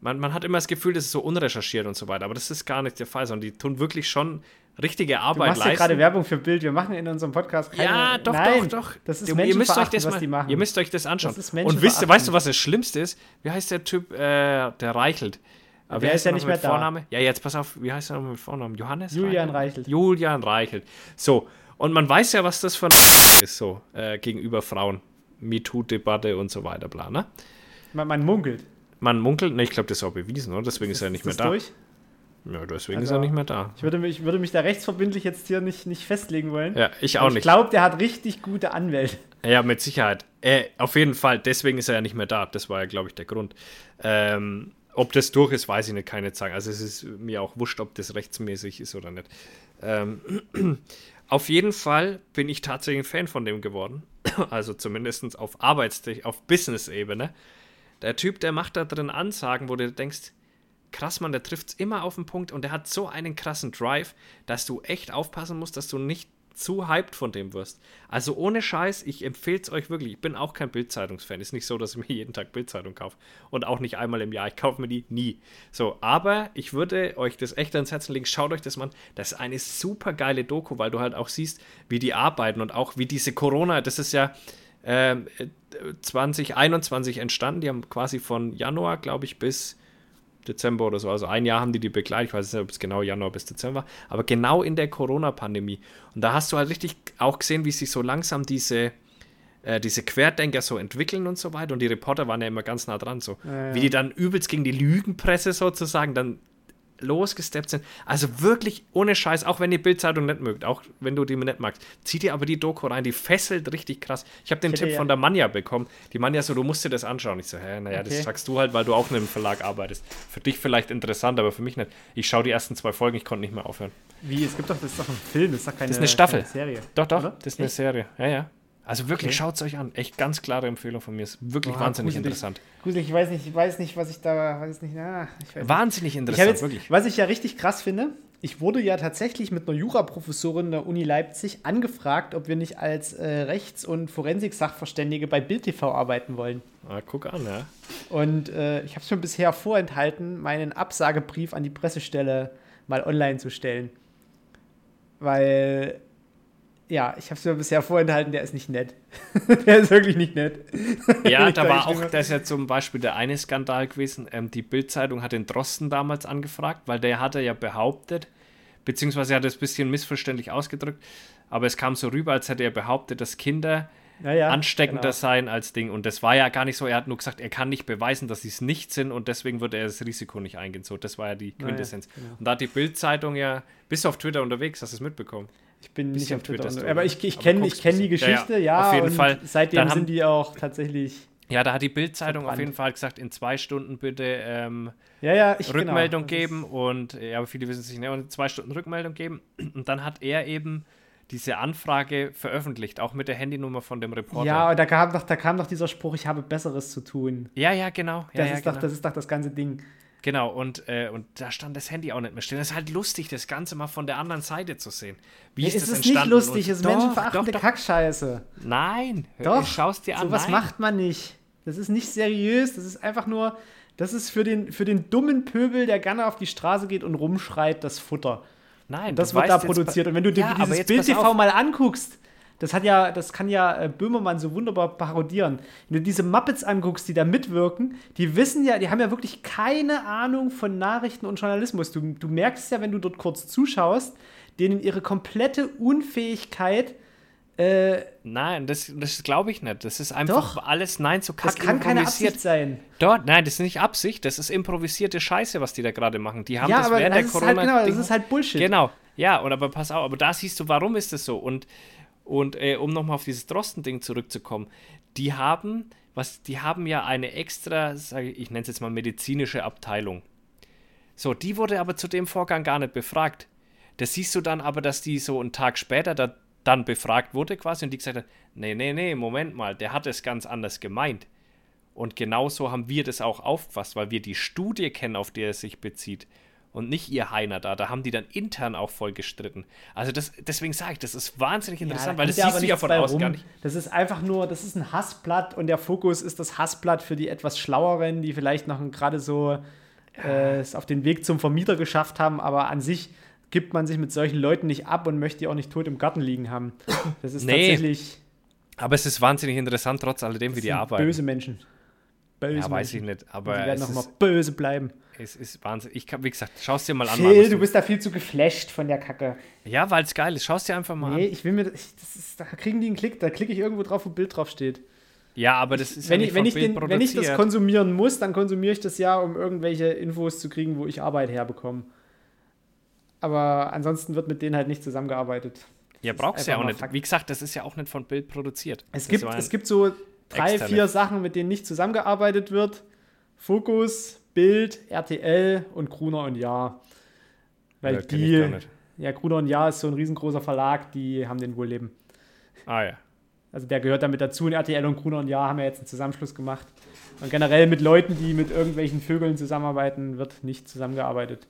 Man, man hat immer das Gefühl, das ist so unrecherchiert und so weiter, aber das ist gar nicht der Fall, sondern die tun wirklich schon richtige Arbeit du machst leisten. ja gerade Werbung für Bild. Wir machen in unserem Podcast keine... Ja, doch, Nein, doch, doch. Das ist ihr, ihr müsst euch das was mal, die machen. Ihr müsst euch das anschauen. Das und wisst, weißt du, was das Schlimmste ist? Wie heißt der Typ, äh, der Reichelt? Aber der ist ja nicht mehr Vorname? Da. Ja, jetzt pass auf, wie heißt er noch mit Vornamen? Johannes? Julian Reichelt. Julian Reichelt. So, und man weiß ja, was das für ein ist so äh, gegenüber Frauen. MeToo-Debatte und so weiter, bla, ne? Man, man munkelt. Man munkelt, ne, ich glaube, das ist auch bewiesen, oder? Deswegen ist, ist er nicht mehr da. Durch? Ja, deswegen also, ist er nicht mehr da. Ich würde mich, würde mich da rechtsverbindlich jetzt hier nicht, nicht festlegen wollen. Ja, ich auch nicht. Ich glaube, der hat richtig gute Anwälte. Ja, mit Sicherheit. Äh, auf jeden Fall, deswegen ist er ja nicht mehr da. Das war ja, glaube ich, der Grund. Ähm, ob das durch ist, weiß ich nicht, keine sagen. Also es ist mir auch wurscht, ob das rechtsmäßig ist oder nicht. Ähm, auf jeden Fall bin ich tatsächlich ein Fan von dem geworden. Also zumindest auf Arbeitstechnik, auf Business-Ebene. Der Typ, der macht da drin Ansagen, wo du denkst, krass, man, der trifft es immer auf den Punkt und der hat so einen krassen Drive, dass du echt aufpassen musst, dass du nicht zu hyped von dem wirst. Also ohne Scheiß, ich empfehle es euch wirklich. Ich bin auch kein Bildzeitungsfan. Ist nicht so, dass ich mir jeden Tag Bildzeitung kaufe. Und auch nicht einmal im Jahr. Ich kaufe mir die nie. So, aber ich würde euch das echt ans Herzen legen. Schaut euch das mal an. Das ist eine super geile Doku, weil du halt auch siehst, wie die arbeiten und auch wie diese Corona, das ist ja. Äh, 2021 entstanden. Die haben quasi von Januar, glaube ich, bis Dezember oder so. Also ein Jahr haben die die begleitet. Ich weiß nicht, ob es genau Januar bis Dezember war. Aber genau in der Corona-Pandemie. Und da hast du halt richtig auch gesehen, wie sich so langsam diese, äh, diese Querdenker so entwickeln und so weiter. Und die Reporter waren ja immer ganz nah dran. So. Ja, ja. Wie die dann übelst gegen die Lügenpresse sozusagen dann losgesteppt sind. Also wirklich ohne Scheiß, auch wenn ihr Bildzeitung nicht mögt, auch wenn du die nicht magst, zieh dir aber die Doku rein, die fesselt richtig krass. Ich habe den Tipp ja. von der Manja bekommen. Die Manja so, du musst dir das anschauen. Ich so, hä, naja, okay. das sagst du halt, weil du auch in einem Verlag arbeitest. Für dich vielleicht interessant, aber für mich nicht. Ich schaue die ersten zwei Folgen, ich konnte nicht mehr aufhören. Wie? Es gibt doch, das ist doch ein Film, das ist doch keine, das ist eine Staffel. Serie. Doch, doch, Oder? das ist eine? Serie. Ja, ja. Also wirklich, okay. schaut es euch an. Echt ganz klare Empfehlung von mir. Ist wirklich oh, wahnsinnig gruselig. interessant. Gruselig, ich weiß nicht, ich weiß nicht, was ich da, weiß nicht, na, ich weiß wahnsinnig nicht. interessant, jetzt, wirklich. Was ich ja richtig krass finde, ich wurde ja tatsächlich mit einer Juraprofessorin der Uni Leipzig angefragt, ob wir nicht als äh, Rechts- und Forensik-Sachverständige bei Bild TV arbeiten wollen. Ah, guck an, ja. Und äh, ich habe es mir bisher vorenthalten, meinen Absagebrief an die Pressestelle mal online zu stellen. Weil, ja, ich habe es mir bisher vorenthalten, der ist nicht nett. der ist wirklich nicht nett. Ja, da war auch, das ist ja zum Beispiel der eine Skandal gewesen. Ähm, die Bildzeitung hat den Drosten damals angefragt, weil der hatte ja behauptet, beziehungsweise er hat es ein bisschen missverständlich ausgedrückt, aber es kam so rüber, als hätte er behauptet, dass Kinder ja, ja, ansteckender genau. sein als Ding. Und das war ja gar nicht so. Er hat nur gesagt, er kann nicht beweisen, dass sie es nicht sind und deswegen würde er das Risiko nicht eingehen. So, das war ja die Quintessenz. Ja, genau. Und da hat die Bildzeitung ja, bist du auf Twitter unterwegs, hast du es mitbekommen? Ich bin nicht auf Twitter, Twitter aber ich, ich kenne kenn die Geschichte, ja, auf jeden Fall. Seitdem sind die auch tatsächlich. Ja, da hat die Bildzeitung auf jeden Fall gesagt, in zwei Stunden bitte ähm, ja, ja, ich, genau. Rückmeldung genau. geben und ja, aber viele wissen es nicht, ne, und zwei Stunden Rückmeldung geben. Und dann hat er eben diese Anfrage veröffentlicht, auch mit der Handynummer von dem Reporter. Ja, da kam doch, da kam doch dieser Spruch, ich habe Besseres zu tun. Ja, ja, genau. Ja, das, ja, ist genau. Doch, das ist doch das ganze Ding. Genau, und, äh, und da stand das Handy auch nicht mehr still. Das ist halt lustig, das Ganze mal von der anderen Seite zu sehen. Wie ja, ist, ist das entstanden? nicht lustig, es ist menschenverachtende Kackscheiße. Nein, doch, schaust dir an. So was macht man nicht. Das ist nicht seriös, das ist einfach nur, das ist für den, für den dummen Pöbel, der gerne auf die Straße geht und rumschreit, das Futter. Nein, das wird da produziert. Und wenn du dir ja, dieses Bild TV mal anguckst, das hat ja, das kann ja äh, Böhmermann so wunderbar parodieren. Wenn du diese Muppets anguckst, die da mitwirken, die wissen ja, die haben ja wirklich keine Ahnung von Nachrichten und Journalismus. Du, du merkst ja, wenn du dort kurz zuschaust, denen ihre komplette Unfähigkeit äh, nein, das, das glaube ich nicht. Das ist einfach doch, alles, nein, so kack Das kann keine Absicht sein. Dort, nein, das ist nicht Absicht, das ist improvisierte Scheiße, was die da gerade machen. Die haben ja, das aber während das der Corona. Halt, genau, das ist halt Bullshit. Genau, ja, und aber pass auf, aber da siehst du, warum ist das so? Und, und äh, um nochmal auf dieses Drosten-Ding zurückzukommen, die haben, was, die haben ja eine extra, sage ich, ich nenne es jetzt mal medizinische Abteilung. So, die wurde aber zu dem Vorgang gar nicht befragt. Da siehst du dann aber, dass die so einen Tag später da dann befragt wurde quasi und die gesagt hat, nee, nee, nee, Moment mal, der hat es ganz anders gemeint. Und genauso haben wir das auch aufgefasst, weil wir die Studie kennen, auf die er sich bezieht und nicht ihr Heiner da. Da haben die dann intern auch voll gestritten. Also das, deswegen sage ich, das ist wahnsinnig interessant, ja, weil das siehst du ja von außen gar nicht. Das ist einfach nur, das ist ein Hassblatt und der Fokus ist das Hassblatt für die etwas Schlaueren, die vielleicht noch gerade so äh, es auf den Weg zum Vermieter geschafft haben, aber an sich gibt man sich mit solchen Leuten nicht ab und möchte die auch nicht tot im Garten liegen haben. Das ist nee, tatsächlich. Aber es ist wahnsinnig interessant, trotz alledem, wie die arbeiten. Böse Menschen. Böse ja, weiß Menschen. ich nicht. Aber die werden noch mal böse bleiben. Es ist Wahnsinn. Ich kann, wie gesagt, schau es dir mal an. Phil, du bist da viel zu geflasht von der Kacke. Ja, weil es geil ist. Schau es dir einfach mal nee, an. Nee, ich will mir. Ich, das ist, da kriegen die einen Klick. Da klicke ich irgendwo drauf, wo Bild drauf steht. Ja, aber das ist wenn ja ich, wenn, ich den, wenn ich das konsumieren muss, dann konsumiere ich das ja, um irgendwelche Infos zu kriegen, wo ich Arbeit herbekomme. Aber ansonsten wird mit denen halt nicht zusammengearbeitet. Ja, brauchst du ja auch nicht. Fakt. Wie gesagt, das ist ja auch nicht von Bild produziert. Es, gibt, es gibt so drei, externe. vier Sachen, mit denen nicht zusammengearbeitet wird. Fokus, Bild, RTL und Gruner und Ja. Weil ja, die. Ja, Gruner und Ja ist so ein riesengroßer Verlag, die haben den wohl leben. Ah ja. Also der gehört damit dazu und RTL und Gruner und Ja haben ja jetzt einen Zusammenschluss gemacht. Und generell mit Leuten, die mit irgendwelchen Vögeln zusammenarbeiten, wird nicht zusammengearbeitet.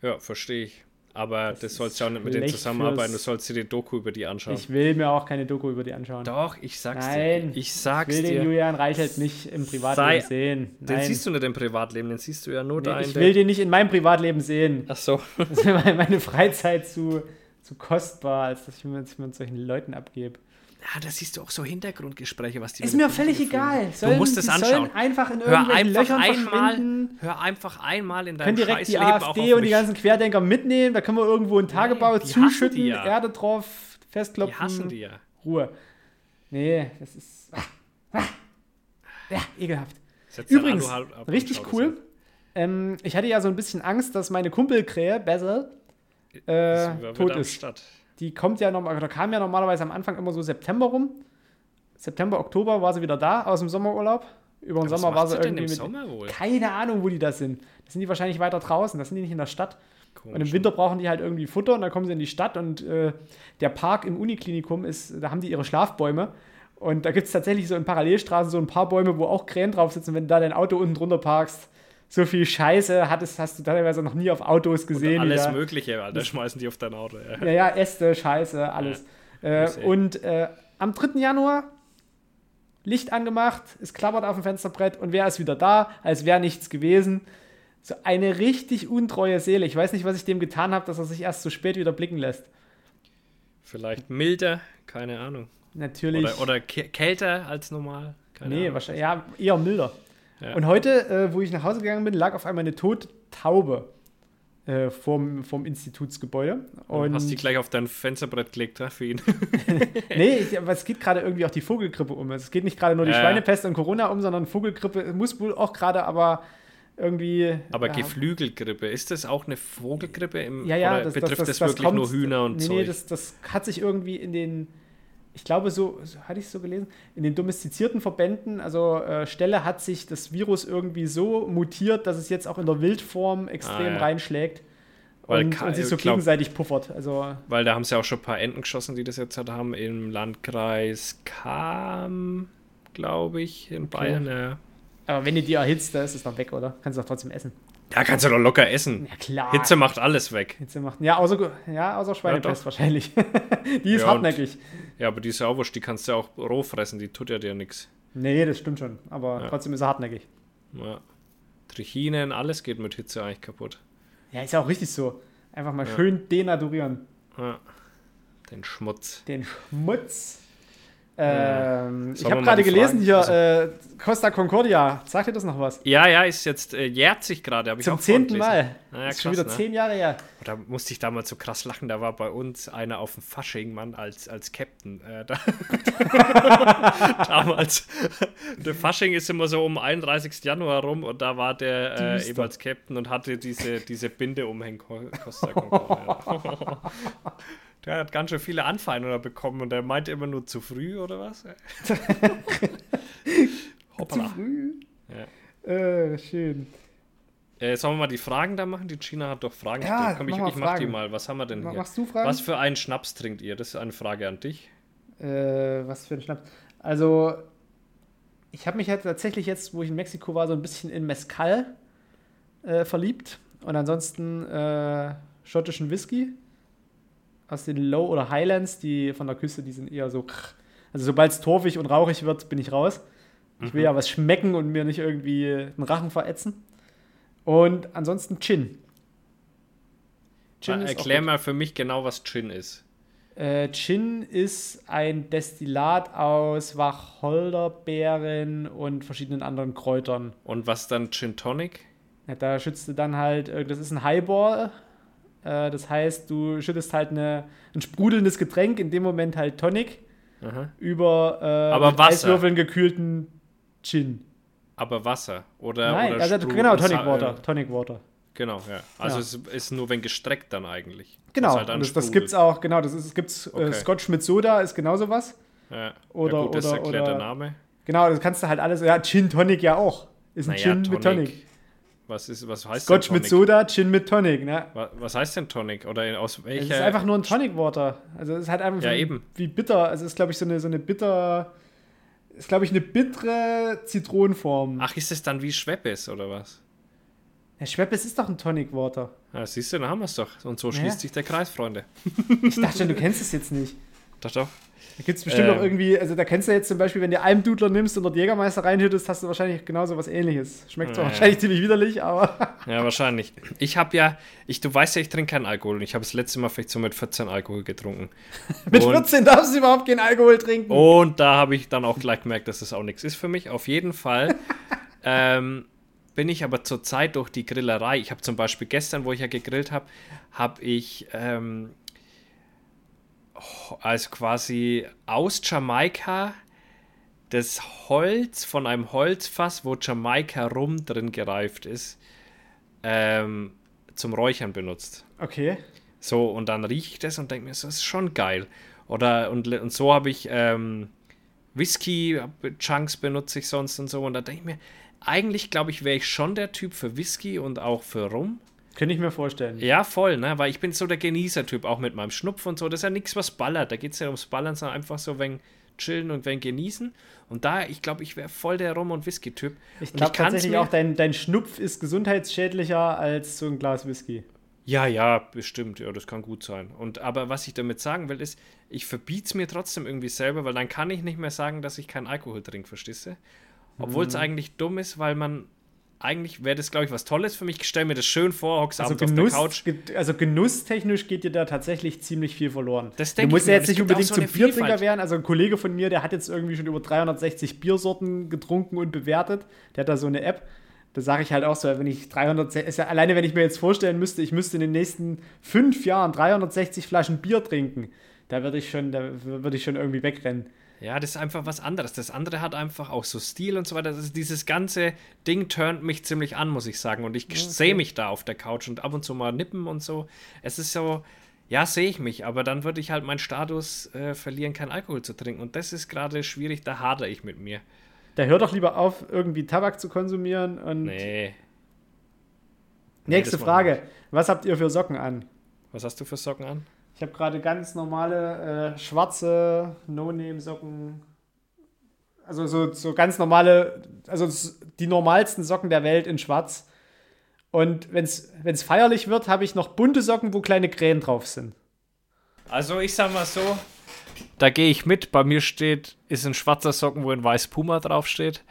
Ja, verstehe ich. Aber das, das sollst du auch nicht mit denen zusammenarbeiten, du sollst dir die Doku über die anschauen. Ich will mir auch keine Doku über die anschauen. Doch, ich sag's Nein, dir. Ich sag's ich will dir. den Julian Reichelt nicht im Privatleben Sei, sehen. Nein. Den siehst du nicht im Privatleben, den siehst du ja nur nee, da. Ich will den nicht in meinem Privatleben sehen. Ach so. Das ist mir meine Freizeit zu, zu kostbar, als dass ich mir mit solchen Leuten abgebe. Ja, da siehst du auch so Hintergrundgespräche, was die Ist mir völlig egal. Sollen, du musst es anschauen. einfach in hör einfach Löchern einmal, hör einfach einmal in deinem Können direkt die AfD und die ganzen Querdenker mitnehmen. Da können wir irgendwo einen Tagebau nee, zuschütten, ja. Erde drauf festklopfen. Die hassen die ja. Ruhe. Nee, das ist. Ja, ekelhaft. Übrigens, richtig cool. Ähm, ich hatte ja so ein bisschen Angst, dass meine Kumpelkrähe, Basil, äh, tot ist. Stadt. Die kommt ja noch, oder kam ja normalerweise am Anfang immer so September rum. September, Oktober war sie wieder da aus dem Sommerurlaub. Über den Sommer war sie irgendwie mit. Sommer wohl? Keine Ahnung, wo die das sind. Das sind die wahrscheinlich weiter draußen, das sind die nicht in der Stadt. Komisch. Und im Winter brauchen die halt irgendwie Futter und dann kommen sie in die Stadt und äh, der Park im Uniklinikum ist, da haben die ihre Schlafbäume. Und da gibt es tatsächlich so in Parallelstraßen so ein paar Bäume, wo auch Krähen drauf sitzen. Wenn du da dein Auto unten drunter parkst, so viel Scheiße hattest, hast du teilweise noch nie auf Autos gesehen. Und alles. Mögliche, Alter, schmeißen die auf dein Auto. Ja, ja, ja Äste, Scheiße, alles. Ja, äh, und äh, am 3. Januar Licht angemacht, es klappert auf dem Fensterbrett und wer ist wieder da, als wäre nichts gewesen. So eine richtig untreue Seele. Ich weiß nicht, was ich dem getan habe, dass er sich erst so spät wieder blicken lässt. Vielleicht milder, keine Ahnung. Natürlich. Oder, oder kälter als normal. Keine nee, Ahnung. wahrscheinlich. Ja, eher milder. Ja. Und heute, äh, wo ich nach Hause gegangen bin, lag auf einmal eine tote Taube äh, vorm, vorm Institutsgebäude. Und hast die gleich auf dein Fensterbrett gelegt, ja, für ihn? nee, ich, aber es geht gerade irgendwie auch die Vogelgrippe um. Es geht nicht gerade nur die ja. Schweinepest und Corona um, sondern Vogelgrippe muss wohl auch gerade aber irgendwie. Aber ja. Geflügelgrippe, ist das auch eine Vogelgrippe? Im, ja, ja, oder das, betrifft das, das, das wirklich kommt, nur Hühner und nee, Zeug? Nee, das, das hat sich irgendwie in den ich glaube, so, hatte ich es so gelesen, in den domestizierten Verbänden, also äh, Stelle hat sich das Virus irgendwie so mutiert, dass es jetzt auch in der Wildform extrem ah, ja. reinschlägt. Und, Weil, und sich so glaub, gegenseitig puffert. Also, weil da haben sie auch schon ein paar Enten geschossen, die das jetzt halt haben, im Landkreis Kam, glaube ich, in okay. Bayern. Ja. Aber wenn ihr die erhitzt, da ist es noch weg, oder? Kannst du doch trotzdem essen. Ja, kannst du doch locker essen. Ja, klar. Hitze macht alles weg. Hitze macht, ja, außer, ja, außer Schweinepest ja, wahrscheinlich. die ist ja, hartnäckig. Und, ja, aber die Sauwurst, die kannst du auch roh fressen, die tut ja dir nichts. Nee, das stimmt schon, aber ja. trotzdem ist er hartnäckig. Ja. Trichinen, alles geht mit Hitze eigentlich kaputt. Ja, ist ja auch richtig so. Einfach mal schön denaturieren. Ja. Den Schmutz. Den Schmutz. Ähm, ich habe gerade gelesen hier, also, äh, Costa Concordia. Sagt dir das noch was? Ja, ja, ist jetzt, äh, jährt sich gerade. Zum zehnten Mal. Naja, ist krass, schon wieder ne? zehn Jahre her. Da musste ich damals so krass lachen. Da war bei uns einer auf dem Fasching, Mann, als, als Captain. Äh, da damals. der Fasching ist immer so um 31. Januar rum und da war der äh, eben als Captain und hatte diese, diese Binde umhängen. Costa Concordia. Der hat ganz schön viele Anfeindungen bekommen und er meinte immer nur zu früh oder was? Hoppala. Zu früh? Ja. Äh, schön. Äh, sollen wir mal die Fragen da machen? Die China hat doch Fragen ja, gestellt. Komm, ich, ich mach die mal. Was haben wir denn hier? Machst du Fragen? Was für einen Schnaps trinkt ihr? Das ist eine Frage an dich. Äh, was für einen Schnaps? Also, ich habe mich halt tatsächlich jetzt, wo ich in Mexiko war, so ein bisschen in Mezcal äh, verliebt. Und ansonsten äh, schottischen Whisky aus den Low- oder Highlands, die von der Küste, die sind eher so. Also sobald es torfig und rauchig wird, bin ich raus. Ich will mhm. ja was schmecken und mir nicht irgendwie den Rachen verätzen. Und ansonsten Gin. Gin Erklär mal für mich genau, was Gin ist. Äh, Gin ist ein Destillat aus Wacholderbeeren und verschiedenen anderen Kräutern. Und was dann Gin Tonic? Ja, da schützt du dann halt, äh, das ist ein Highball, äh, das heißt, du schüttest halt eine, ein sprudelndes Getränk, in dem Moment halt Tonic, Aha. über äh, Aber Eiswürfeln gekühlten Gin. Aber Wasser oder Nein, oder also genau Tonic Water, Tonic Water. Genau, ja. Also ja. es ist nur wenn gestreckt dann eigentlich. Genau, halt das, das gibt's auch, genau, das ist, es gibt's äh, okay. äh, Scotch mit Soda ist genauso was. Ja. Oder, ja gut, das oder, erklärt oder, der Name. Genau, das kannst du halt alles, ja, Gin Tonic ja auch. Ist ein naja, Gin Tonic. mit Tonic. Was, ist, was heißt Scotch mit Soda, Gin mit Tonic, ne? Was, heißt denn Tonic? Oder aus welcher? Es ist einfach nur ein Tonic Water. Also es ist halt einfach ja, so eben. wie bitter. Also es ist, glaube ich, so eine, so eine bitter. Ist, glaube ich, eine bittere Zitronenform. Ach, ist es dann wie Schweppes oder was? Ja, Schweppes ist doch ein Tonic Water. Ja, siehst du, dann haben wir es doch. Und so schließt ja. sich der Kreis, Freunde. Ich dachte schon, du kennst es jetzt nicht. Doch, doch. Da gibt es bestimmt ähm, auch irgendwie, also da kennst du jetzt zum Beispiel, wenn du Almdudler nimmst und dort Jägermeister reinhüttest, hast du wahrscheinlich genauso was ähnliches. Schmeckt zwar ja, wahrscheinlich ziemlich widerlich, aber. Ja, wahrscheinlich. Ich habe ja, ich, du weißt ja, ich trinke keinen Alkohol und ich habe das letzte Mal vielleicht so mit 14 Alkohol getrunken. mit und, 14 darfst du überhaupt keinen Alkohol trinken. Und da habe ich dann auch gleich gemerkt, dass das auch nichts ist für mich. Auf jeden Fall. ähm, bin ich aber zurzeit durch die Grillerei. Ich habe zum Beispiel gestern, wo ich ja gegrillt habe, habe ich ähm, also quasi aus Jamaika das Holz von einem Holzfass, wo Jamaika rum drin gereift ist, ähm, zum Räuchern benutzt. Okay. So, und dann rieche ich das und denke mir, das ist schon geil. Oder, und, und so habe ich ähm, Whisky-Chunks benutze ich sonst und so. Und da denke ich mir, eigentlich glaube ich, wäre ich schon der Typ für Whisky und auch für Rum. Könnte ich mir vorstellen. Ja, voll, ne? Weil ich bin so der Genießer-Typ, auch mit meinem Schnupf und so. Das ist ja nichts, was ballert. Da geht es ja ums Ballern, sondern einfach so, wenn chillen und wenn genießen. Und da, ich glaube, ich wäre voll der Rum- und Whisky-Typ. Ich glaube tatsächlich auch, dein, dein Schnupf ist gesundheitsschädlicher als so ein Glas Whisky. Ja, ja, bestimmt. Ja, das kann gut sein. Und aber was ich damit sagen will, ist, ich verbiete es mir trotzdem irgendwie selber, weil dann kann ich nicht mehr sagen, dass ich keinen Alkohol trinke, verstehst du? Obwohl es mhm. eigentlich dumm ist, weil man eigentlich wäre das, glaube ich, was Tolles für mich. Ich stelle mir das schön vor, hockst also Genuss, auf der Couch. Also genusstechnisch geht dir da tatsächlich ziemlich viel verloren. Das du musst ja jetzt nicht unbedingt so zum Biertrinker werden. Also ein Kollege von mir, der hat jetzt irgendwie schon über 360 Biersorten getrunken und bewertet. Der hat da so eine App. Da sage ich halt auch so, wenn ich 360, ja alleine wenn ich mir jetzt vorstellen müsste, ich müsste in den nächsten fünf Jahren 360 Flaschen Bier trinken, da würde ich schon, da würde ich schon irgendwie wegrennen. Ja, das ist einfach was anderes. Das andere hat einfach auch so Stil und so weiter. Das dieses ganze Ding turnt mich ziemlich an, muss ich sagen. Und ich okay. sehe mich da auf der Couch und ab und zu mal nippen und so. Es ist so, ja, sehe ich mich, aber dann würde ich halt meinen Status äh, verlieren, keinen Alkohol zu trinken. Und das ist gerade schwierig, da hadere ich mit mir. Da hör doch lieber auf, irgendwie Tabak zu konsumieren und. Nee. Nächste nee, Frage. Was habt ihr für Socken an? Was hast du für Socken an? Ich habe gerade ganz normale äh, schwarze No-Name-Socken. Also so, so ganz normale, also die normalsten Socken der Welt in schwarz. Und wenn es feierlich wird, habe ich noch bunte Socken, wo kleine Krähen drauf sind. Also ich sag mal so, da gehe ich mit. Bei mir steht, ist ein schwarzer Socken, wo ein weiß Puma draufsteht.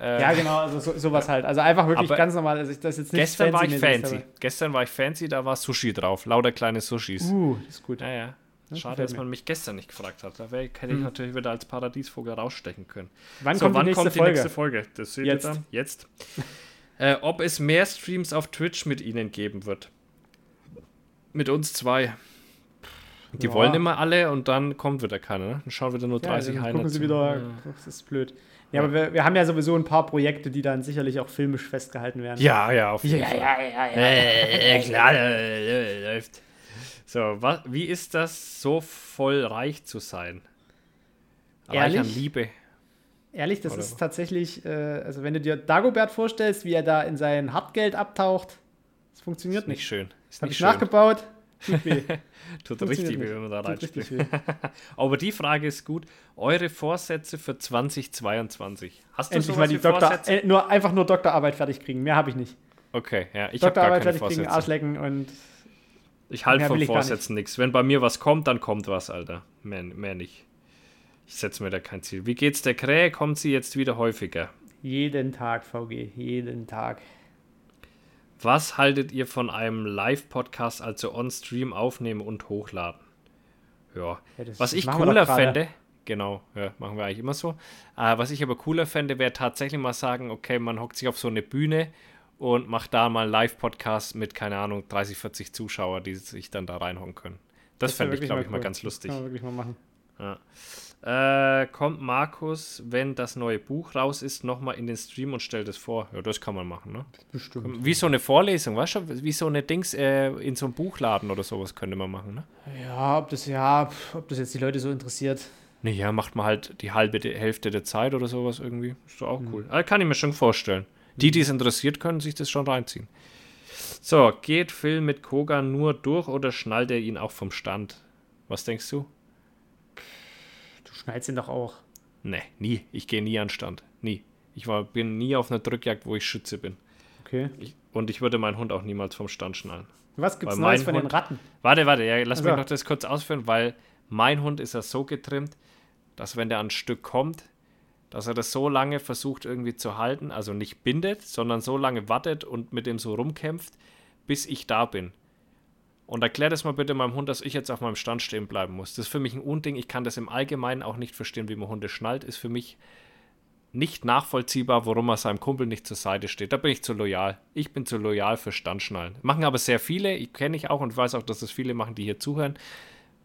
Äh, ja, genau, also so, sowas halt. Also einfach wirklich ganz normal. Also das jetzt nicht gestern war ich fancy. Gestern war ich fancy, da war Sushi drauf. Lauter kleine Sushis. Uh, das ist gut. Ja, ja. Schade, dass man mich gestern nicht gefragt hat. Da wär, hätte ich hm. natürlich wieder als Paradiesvogel rausstechen können. Wann so, kommt, wann die, nächste kommt die nächste Folge? Das seht Jetzt. ihr dann. Jetzt. äh, ob es mehr Streams auf Twitch mit ihnen geben wird. Mit uns zwei. Die ja. wollen immer alle und dann kommt wieder keiner. Ne? Dann schauen wieder nur 30 ja, dann gucken sie wieder, ja. das ist blöd. Ja, aber wir, wir, haben ja sowieso ein paar Projekte, die dann sicherlich auch filmisch festgehalten werden. Ja, ja, auf jeden ja, Fall. Ja, ja, ja, ja. Äh, klar, läuft. So, was, wie ist das, so voll reich zu sein? Ehrlich? Reich an Liebe. Ehrlich, das Oder ist tatsächlich, äh, also wenn du dir Dagobert vorstellst, wie er da in sein Hartgeld abtaucht, das funktioniert ist nicht. Nicht schön. Ist Hab nicht ich schön. nachgebaut. Tut weh. Tut richtig weh, wenn man da reinspielt. Aber die Frage ist gut. Eure Vorsätze für 2022. Hast du Endlich mal die Doktor, äh, nur, einfach nur Doktorarbeit fertig kriegen. Mehr habe ich nicht. Okay, ja. Ich Doktorarbeit fertig Vorsätze. kriegen, Arschlecken und. Ich halte von Vorsätzen nichts. Wenn bei mir was kommt, dann kommt was, Alter. Mehr, mehr nicht. Ich setze mir da kein Ziel. Wie geht's der Krähe? Kommt sie jetzt wieder häufiger? Jeden Tag, VG. Jeden Tag. Was haltet ihr von einem Live-Podcast, also on-stream aufnehmen und hochladen? Ja, ja was ich cooler fände, genau, ja, machen wir eigentlich immer so. Äh, was ich aber cooler fände, wäre tatsächlich mal sagen, okay, man hockt sich auf so eine Bühne und macht da mal einen Live-Podcast mit, keine Ahnung, 30, 40 Zuschauer, die sich dann da reinhocken können. Das, das fände ich, glaube ich, mal ganz lustig. Das kann man wirklich mal machen. Ja. Äh, kommt Markus, wenn das neue Buch raus ist, nochmal in den Stream und stellt es vor. Ja, das kann man machen, ne? Bestimmt. Wie so eine Vorlesung, weißt du? Wie so eine Dings äh, in so einem Buchladen oder sowas könnte man machen, ne? Ja, ob das, ja, ob das jetzt die Leute so interessiert. Naja, macht man halt die halbe die Hälfte der Zeit oder sowas irgendwie. Ist doch auch mhm. cool. Also kann ich mir schon vorstellen. Die, die es interessiert, können sich das schon reinziehen. So, geht Phil mit Koga nur durch oder schnallt er ihn auch vom Stand? Was denkst du? Schneidet ihn doch auch. Nee, nie. Ich gehe nie an Stand. Nie. Ich war, bin nie auf einer Drückjagd, wo ich Schütze bin. Okay. Ich, und ich würde meinen Hund auch niemals vom Stand schnallen. Was gibt's weil Neues von Hund, den Ratten? Warte, warte, ja, lass also. mich noch das kurz ausführen, weil mein Hund ist ja so getrimmt, dass wenn der an ein Stück kommt, dass er das so lange versucht irgendwie zu halten, also nicht bindet, sondern so lange wartet und mit dem so rumkämpft, bis ich da bin. Und erklär das mal bitte meinem Hund, dass ich jetzt auf meinem Stand stehen bleiben muss. Das ist für mich ein Unding. Ich kann das im Allgemeinen auch nicht verstehen, wie man Hunde schnallt. Ist für mich nicht nachvollziehbar, warum er seinem Kumpel nicht zur Seite steht. Da bin ich zu loyal. Ich bin zu loyal für Standschnallen. Machen aber sehr viele, ich kenne ich auch und weiß auch, dass das viele machen, die hier zuhören.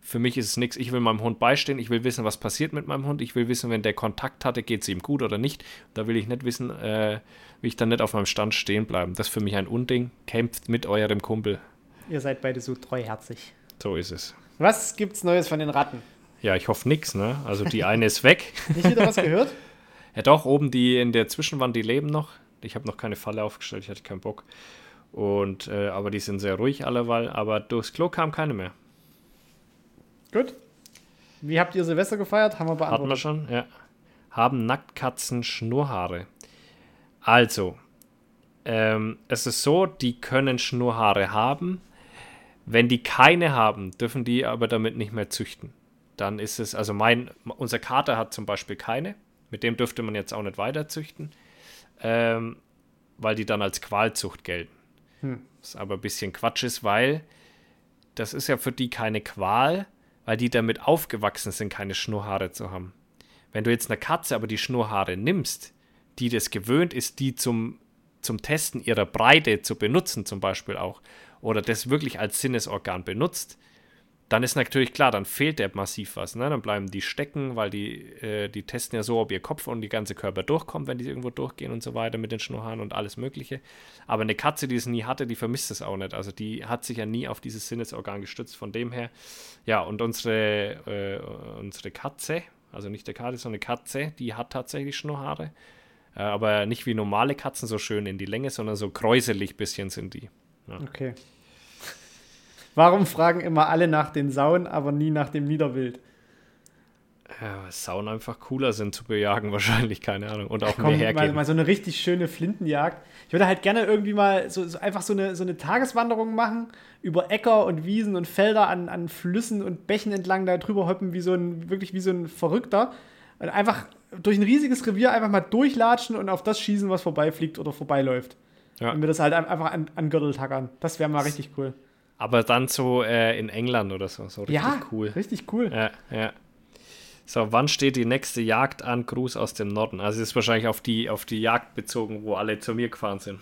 Für mich ist es nichts. Ich will meinem Hund beistehen. Ich will wissen, was passiert mit meinem Hund. Ich will wissen, wenn der Kontakt hatte, geht es ihm gut oder nicht. Da will ich nicht wissen, äh, wie ich dann nicht auf meinem Stand stehen bleiben. Das ist für mich ein Unding. Kämpft mit eurem Kumpel. Ihr seid beide so treuherzig. So ist es. Was gibt's Neues von den Ratten? Ja, ich hoffe nichts, ne? Also die eine ist weg. Nicht wieder was gehört? ja doch, oben die in der Zwischenwand, die leben noch. Ich habe noch keine Falle aufgestellt, ich hatte keinen Bock. Und, äh, aber die sind sehr ruhig alleweil, aber durchs Klo kam keine mehr. Gut. Wie habt ihr Silvester gefeiert? Haben wir beantwortet. Hatten wir schon, ja. Haben Nacktkatzen Schnurrhaare? Also, ähm, es ist so, die können Schnurrhaare haben. Wenn die keine haben, dürfen die aber damit nicht mehr züchten. Dann ist es, also mein, unser Kater hat zum Beispiel keine. Mit dem dürfte man jetzt auch nicht weiter züchten, ähm, weil die dann als Qualzucht gelten. Hm. Was aber ein bisschen Quatsch ist, weil das ist ja für die keine Qual, weil die damit aufgewachsen sind, keine Schnurrhaare zu haben. Wenn du jetzt einer Katze aber die Schnurrhaare nimmst, die das gewöhnt ist, die zum, zum Testen ihrer Breite zu benutzen, zum Beispiel auch, oder das wirklich als Sinnesorgan benutzt, dann ist natürlich klar, dann fehlt der massiv was. Ne? Dann bleiben die stecken, weil die, äh, die testen ja so, ob ihr Kopf und die ganze Körper durchkommt, wenn die irgendwo durchgehen und so weiter mit den Schnurrhaaren und alles Mögliche. Aber eine Katze, die es nie hatte, die vermisst es auch nicht. Also die hat sich ja nie auf dieses Sinnesorgan gestützt. Von dem her, ja, und unsere, äh, unsere Katze, also nicht der Kater, sondern eine Katze, die hat tatsächlich Schnurrhaare. Äh, aber nicht wie normale Katzen so schön in die Länge, sondern so kräuselig bisschen sind die. Ja. Okay. Warum fragen immer alle nach den Sauen, aber nie nach dem Niederwild? Ja, Sauen einfach cooler sind zu bejagen, wahrscheinlich, keine Ahnung. Und auch Komm, mehr hergeben. Mal, mal, so eine richtig schöne Flintenjagd. Ich würde halt gerne irgendwie mal so, so, einfach so eine, so eine Tageswanderung machen, über Äcker und Wiesen und Felder an, an Flüssen und Bächen entlang da drüber hoppen, wie so ein, wirklich wie so ein Verrückter. Und einfach durch ein riesiges Revier einfach mal durchlatschen und auf das schießen, was vorbeifliegt oder vorbeiläuft. Ja. Und mir das halt einfach an, an Gürtel tackern. Das wäre mal richtig cool. Aber dann so äh, in England oder so. So richtig ja, cool. Richtig cool. Ja, ja. So, wann steht die nächste Jagd an? Gruß aus dem Norden. Also ist wahrscheinlich auf die, auf die Jagd bezogen, wo alle zu mir gefahren sind.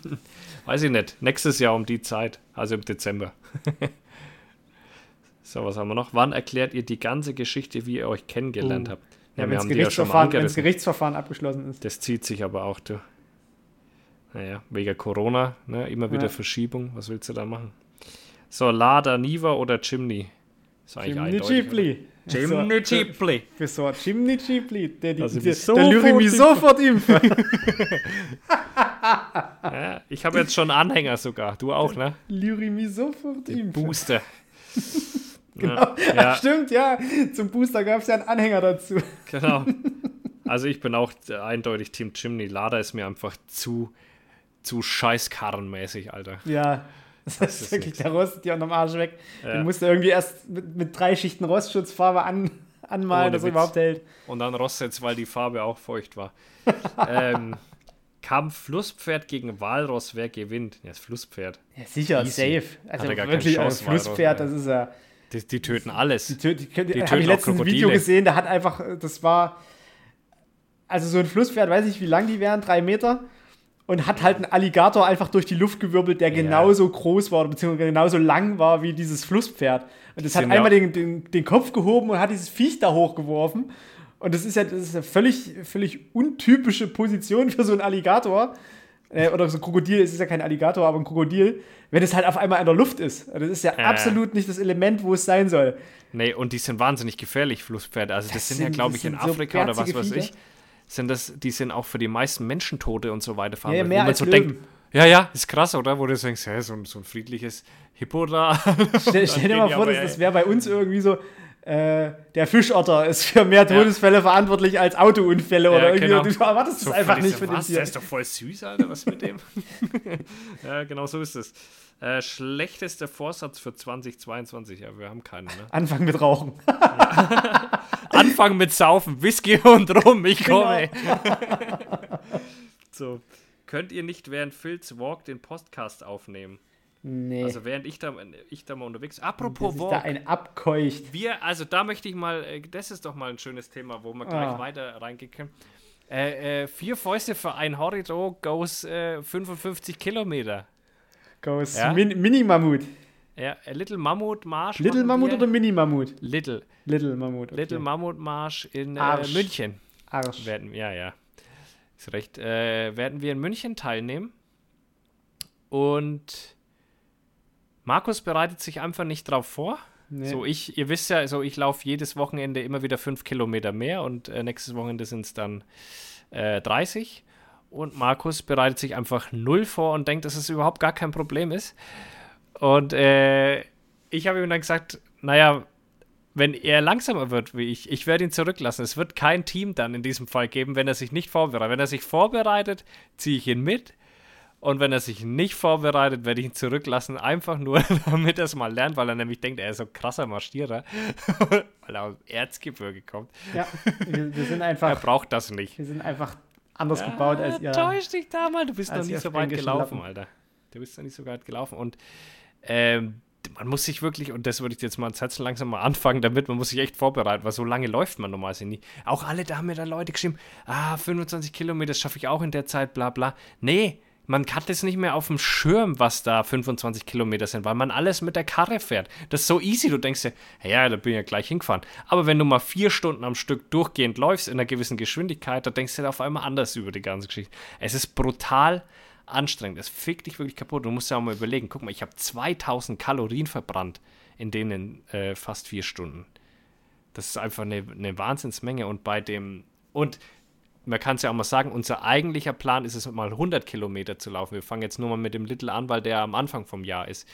Weiß ich nicht. Nächstes Jahr um die Zeit, also im Dezember. so, was haben wir noch? Wann erklärt ihr die ganze Geschichte, wie ihr euch kennengelernt uh. habt? Ja, ja wenn das Gerichtsverfahren, ja Gerichtsverfahren abgeschlossen ist. Das zieht sich aber auch, du. Naja, wegen Corona, ne? immer wieder. Verschiebung. Was willst du da machen? So, Lada Niva oder Chimney? Ist eigentlich Chimney Chipli. Chimney Chipli. Für so Chimney Chipli. Der, also der, der, der Lyri mich sofort impfen. ja, ich habe jetzt schon Anhänger sogar. Du auch, ne? Lyri mich sofort impfen. Booster. genau. Ja. Ach, stimmt, ja. Zum Booster gab es ja einen Anhänger dazu. Genau. Also ich bin auch eindeutig Team Chimney. Lada ist mir einfach zu, zu scheißkarrenmäßig, Alter. Ja. Das, das ist wirklich, der rostet dir unterm Arsch weg. Ja. Den musst du irgendwie erst mit, mit drei Schichten Rostschutzfarbe an, anmalen, dass er überhaupt hält. Und dann rostet es, weil die Farbe auch feucht war. ähm, Kampf Flusspferd gegen Walross, wer gewinnt? Ja, das Flusspferd. Ja, sicher, Easy. safe. Also wirklich, ein Flusspferd, das ist ja. Die, die, töten alles. Die, tö die, die, die töten ich letztens ein Video gesehen, da hat einfach, das war, also so ein Flusspferd, weiß ich, wie lang die wären, drei Meter und hat halt einen Alligator einfach durch die Luft gewirbelt, der ja. genauso groß war, beziehungsweise genauso lang war wie dieses Flusspferd. Und das hat einmal den, den, den, Kopf gehoben und hat dieses Viech da hochgeworfen. Und das ist ja, das ist eine völlig, völlig untypische Position für so einen Alligator. Äh, oder so ein Krokodil, es ist ja kein Alligator, aber ein Krokodil, wenn es halt auf einmal in der Luft ist. Das ist ja äh. absolut nicht das Element, wo es sein soll. Nee, und die sind wahnsinnig gefährlich, Flusspferde. Also das, das sind, sind, ja, glaube ich, in Afrika so oder was weiß ich sind das, die sind auch für die meisten Menschentote und so weiter verantwortlich. Ja, mehr als so Löwen. denkt, ja, ja, ist krass, oder? Wo du denkst, ja, so, so ein friedliches Hippo da. Stell, stell dir mal vor, das, das wäre bei uns irgendwie so, äh, der Fischotter ist für mehr Todesfälle ja. verantwortlich als Autounfälle ja, oder irgendwie. Genau. Du erwartest so es einfach nicht für den Tier. Der ist doch voll süß, Alter, was mit dem? ja, genau so ist es. Äh, schlechtester Vorsatz für 2022. Ja, wir haben keinen. Ne? Anfangen mit Rauchen. Anfangen mit Saufen. Whisky und Rum. Ich komme. Genau. so. Könnt ihr nicht während Phil's Walk den Podcast aufnehmen? Nee. Also während ich da, ich da mal unterwegs. Apropos Walk. Da ein abkeucht. Wir, also da möchte ich mal, äh, das ist doch mal ein schönes Thema, wo wir gleich ah. weiter reingehen können. Äh, äh, vier Fäuste für ein Horridor goes 55 äh, Kilometer. Goes ja? Min Mini-Mammut. Ja, Little Mammut Marsch. Little Mammut oder Mini Mammut? Little. Little Mammut. Okay. Little Mammut Marsch in äh, München. Arsch. Werden, ja, ja. Ist recht. Äh, werden wir in München teilnehmen. Und Markus bereitet sich einfach nicht drauf vor. Nee. So, ich, ihr wisst ja, so ich laufe jedes Wochenende immer wieder fünf Kilometer mehr und äh, nächstes Wochenende sind es dann äh, 30 und Markus bereitet sich einfach null vor und denkt, dass es überhaupt gar kein Problem ist. Und äh, ich habe ihm dann gesagt, naja, wenn er langsamer wird wie ich, ich werde ihn zurücklassen. Es wird kein Team dann in diesem Fall geben, wenn er sich nicht vorbereitet. Wenn er sich vorbereitet, ziehe ich ihn mit. Und wenn er sich nicht vorbereitet, werde ich ihn zurücklassen, einfach nur, damit er es mal lernt, weil er nämlich denkt, er ist so ein krasser Marschierer, weil er aus dem Erzgebirge kommt. Ja, wir, wir, sind einfach. er braucht das nicht. Wir sind einfach anders ja, gebaut als ihr. Täusch dich da mal, du bist noch nicht so weit gelaufen. Alter. Du bist noch nicht so weit gelaufen. Und ähm, man muss sich wirklich, und das würde ich jetzt mal ans Herzen langsam mal anfangen damit, man muss sich echt vorbereiten, weil so lange läuft man normalerweise nie. Auch alle, da haben mir dann Leute geschrieben, ah, 25 Kilometer, das schaffe ich auch in der Zeit, bla bla. Nee, man hat es nicht mehr auf dem Schirm, was da 25 Kilometer sind, weil man alles mit der Karre fährt. Das ist so easy, du denkst dir, ja, da bin ich ja gleich hingefahren. Aber wenn du mal vier Stunden am Stück durchgehend läufst in einer gewissen Geschwindigkeit, da denkst du dir auf einmal anders über die ganze Geschichte. Es ist brutal anstrengend. Es fickt dich wirklich kaputt. Du musst ja auch mal überlegen, guck mal, ich habe 2000 Kalorien verbrannt in denen äh, fast vier Stunden. Das ist einfach eine, eine Wahnsinnsmenge. Und bei dem, und man kann es ja auch mal sagen, unser eigentlicher Plan ist es mal 100 Kilometer zu laufen. Wir fangen jetzt nur mal mit dem Little an, weil der am Anfang vom Jahr ist.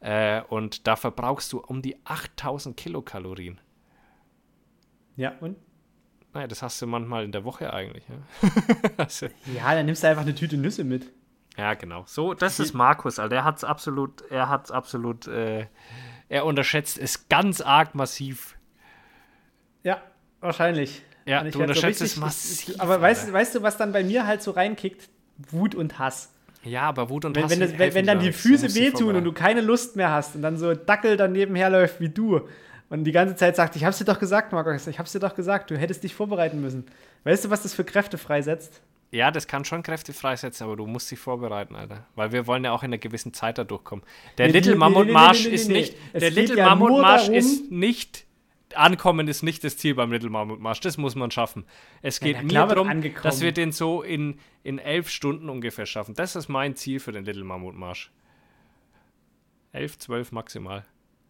Äh, und da verbrauchst du um die 8000 Kilokalorien. Ja, und? Naja, das hast du manchmal in der Woche eigentlich. Ja, also, ja dann nimmst du einfach eine Tüte Nüsse mit. Ja, genau. So, das ist Markus, Alter. Er hat's absolut, er hat's absolut, äh, er unterschätzt es ganz arg massiv. Ja, wahrscheinlich. Ja, du unterschätzt es massiv. Aber weißt, weißt du, was dann bei mir halt so reinkickt? Wut und Hass. Ja, aber Wut und wenn, Hass. Wenn, das, wenn, wenn dann die Füße wehtun und du keine Lust mehr hast und dann so Dackel daneben herläuft wie du und die ganze Zeit sagt, ich hab's dir doch gesagt, Markus, ich hab's dir doch gesagt, du hättest dich vorbereiten müssen. Weißt du, was das für Kräfte freisetzt? Ja, das kann schon Kräfte freisetzen, aber du musst dich vorbereiten, Alter. Weil wir wollen ja auch in einer gewissen Zeit da durchkommen. Der nee, Little nee, Mammut nee, Marsch ist nicht. Der Little ja Mammut Marsch ist nicht. Ankommen ist nicht das Ziel beim Little Mammut Marsch. Das muss man schaffen. Es geht ja, mir darum, dass wir den so in, in elf Stunden ungefähr schaffen. Das ist mein Ziel für den Little Mammut Marsch. Elf, zwölf maximal.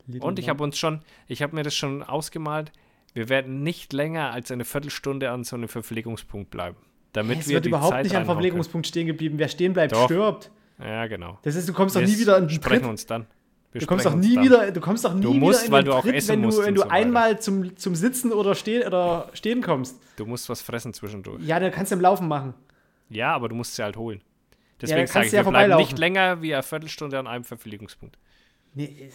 Little Und ich habe uns schon, ich habe mir das schon ausgemalt. Wir werden nicht länger als eine Viertelstunde an so einem Verpflegungspunkt bleiben. Damit es wir wird überhaupt Zeit nicht am Verpflegungspunkt stehen geblieben. Wer stehen bleibt, Doch. stirbt. Ja, genau. Das ist, du kommst doch nie wieder in den sprechen Tritt. uns dann. Wir du kommst doch nie wieder, du kommst doch nie musst, wieder weil du auch Tritt, essen wenn du, musst wenn du so einmal zum, zum Sitzen oder, steh, oder stehen kommst. Du musst was fressen zwischendurch. Ja, dann kannst du im Laufen machen. Ja, aber du musst sie halt holen. Deswegen ja, sage ich, wir ja bleiben nicht länger wie eine Viertelstunde an einem Verpflegungspunkt. Nee,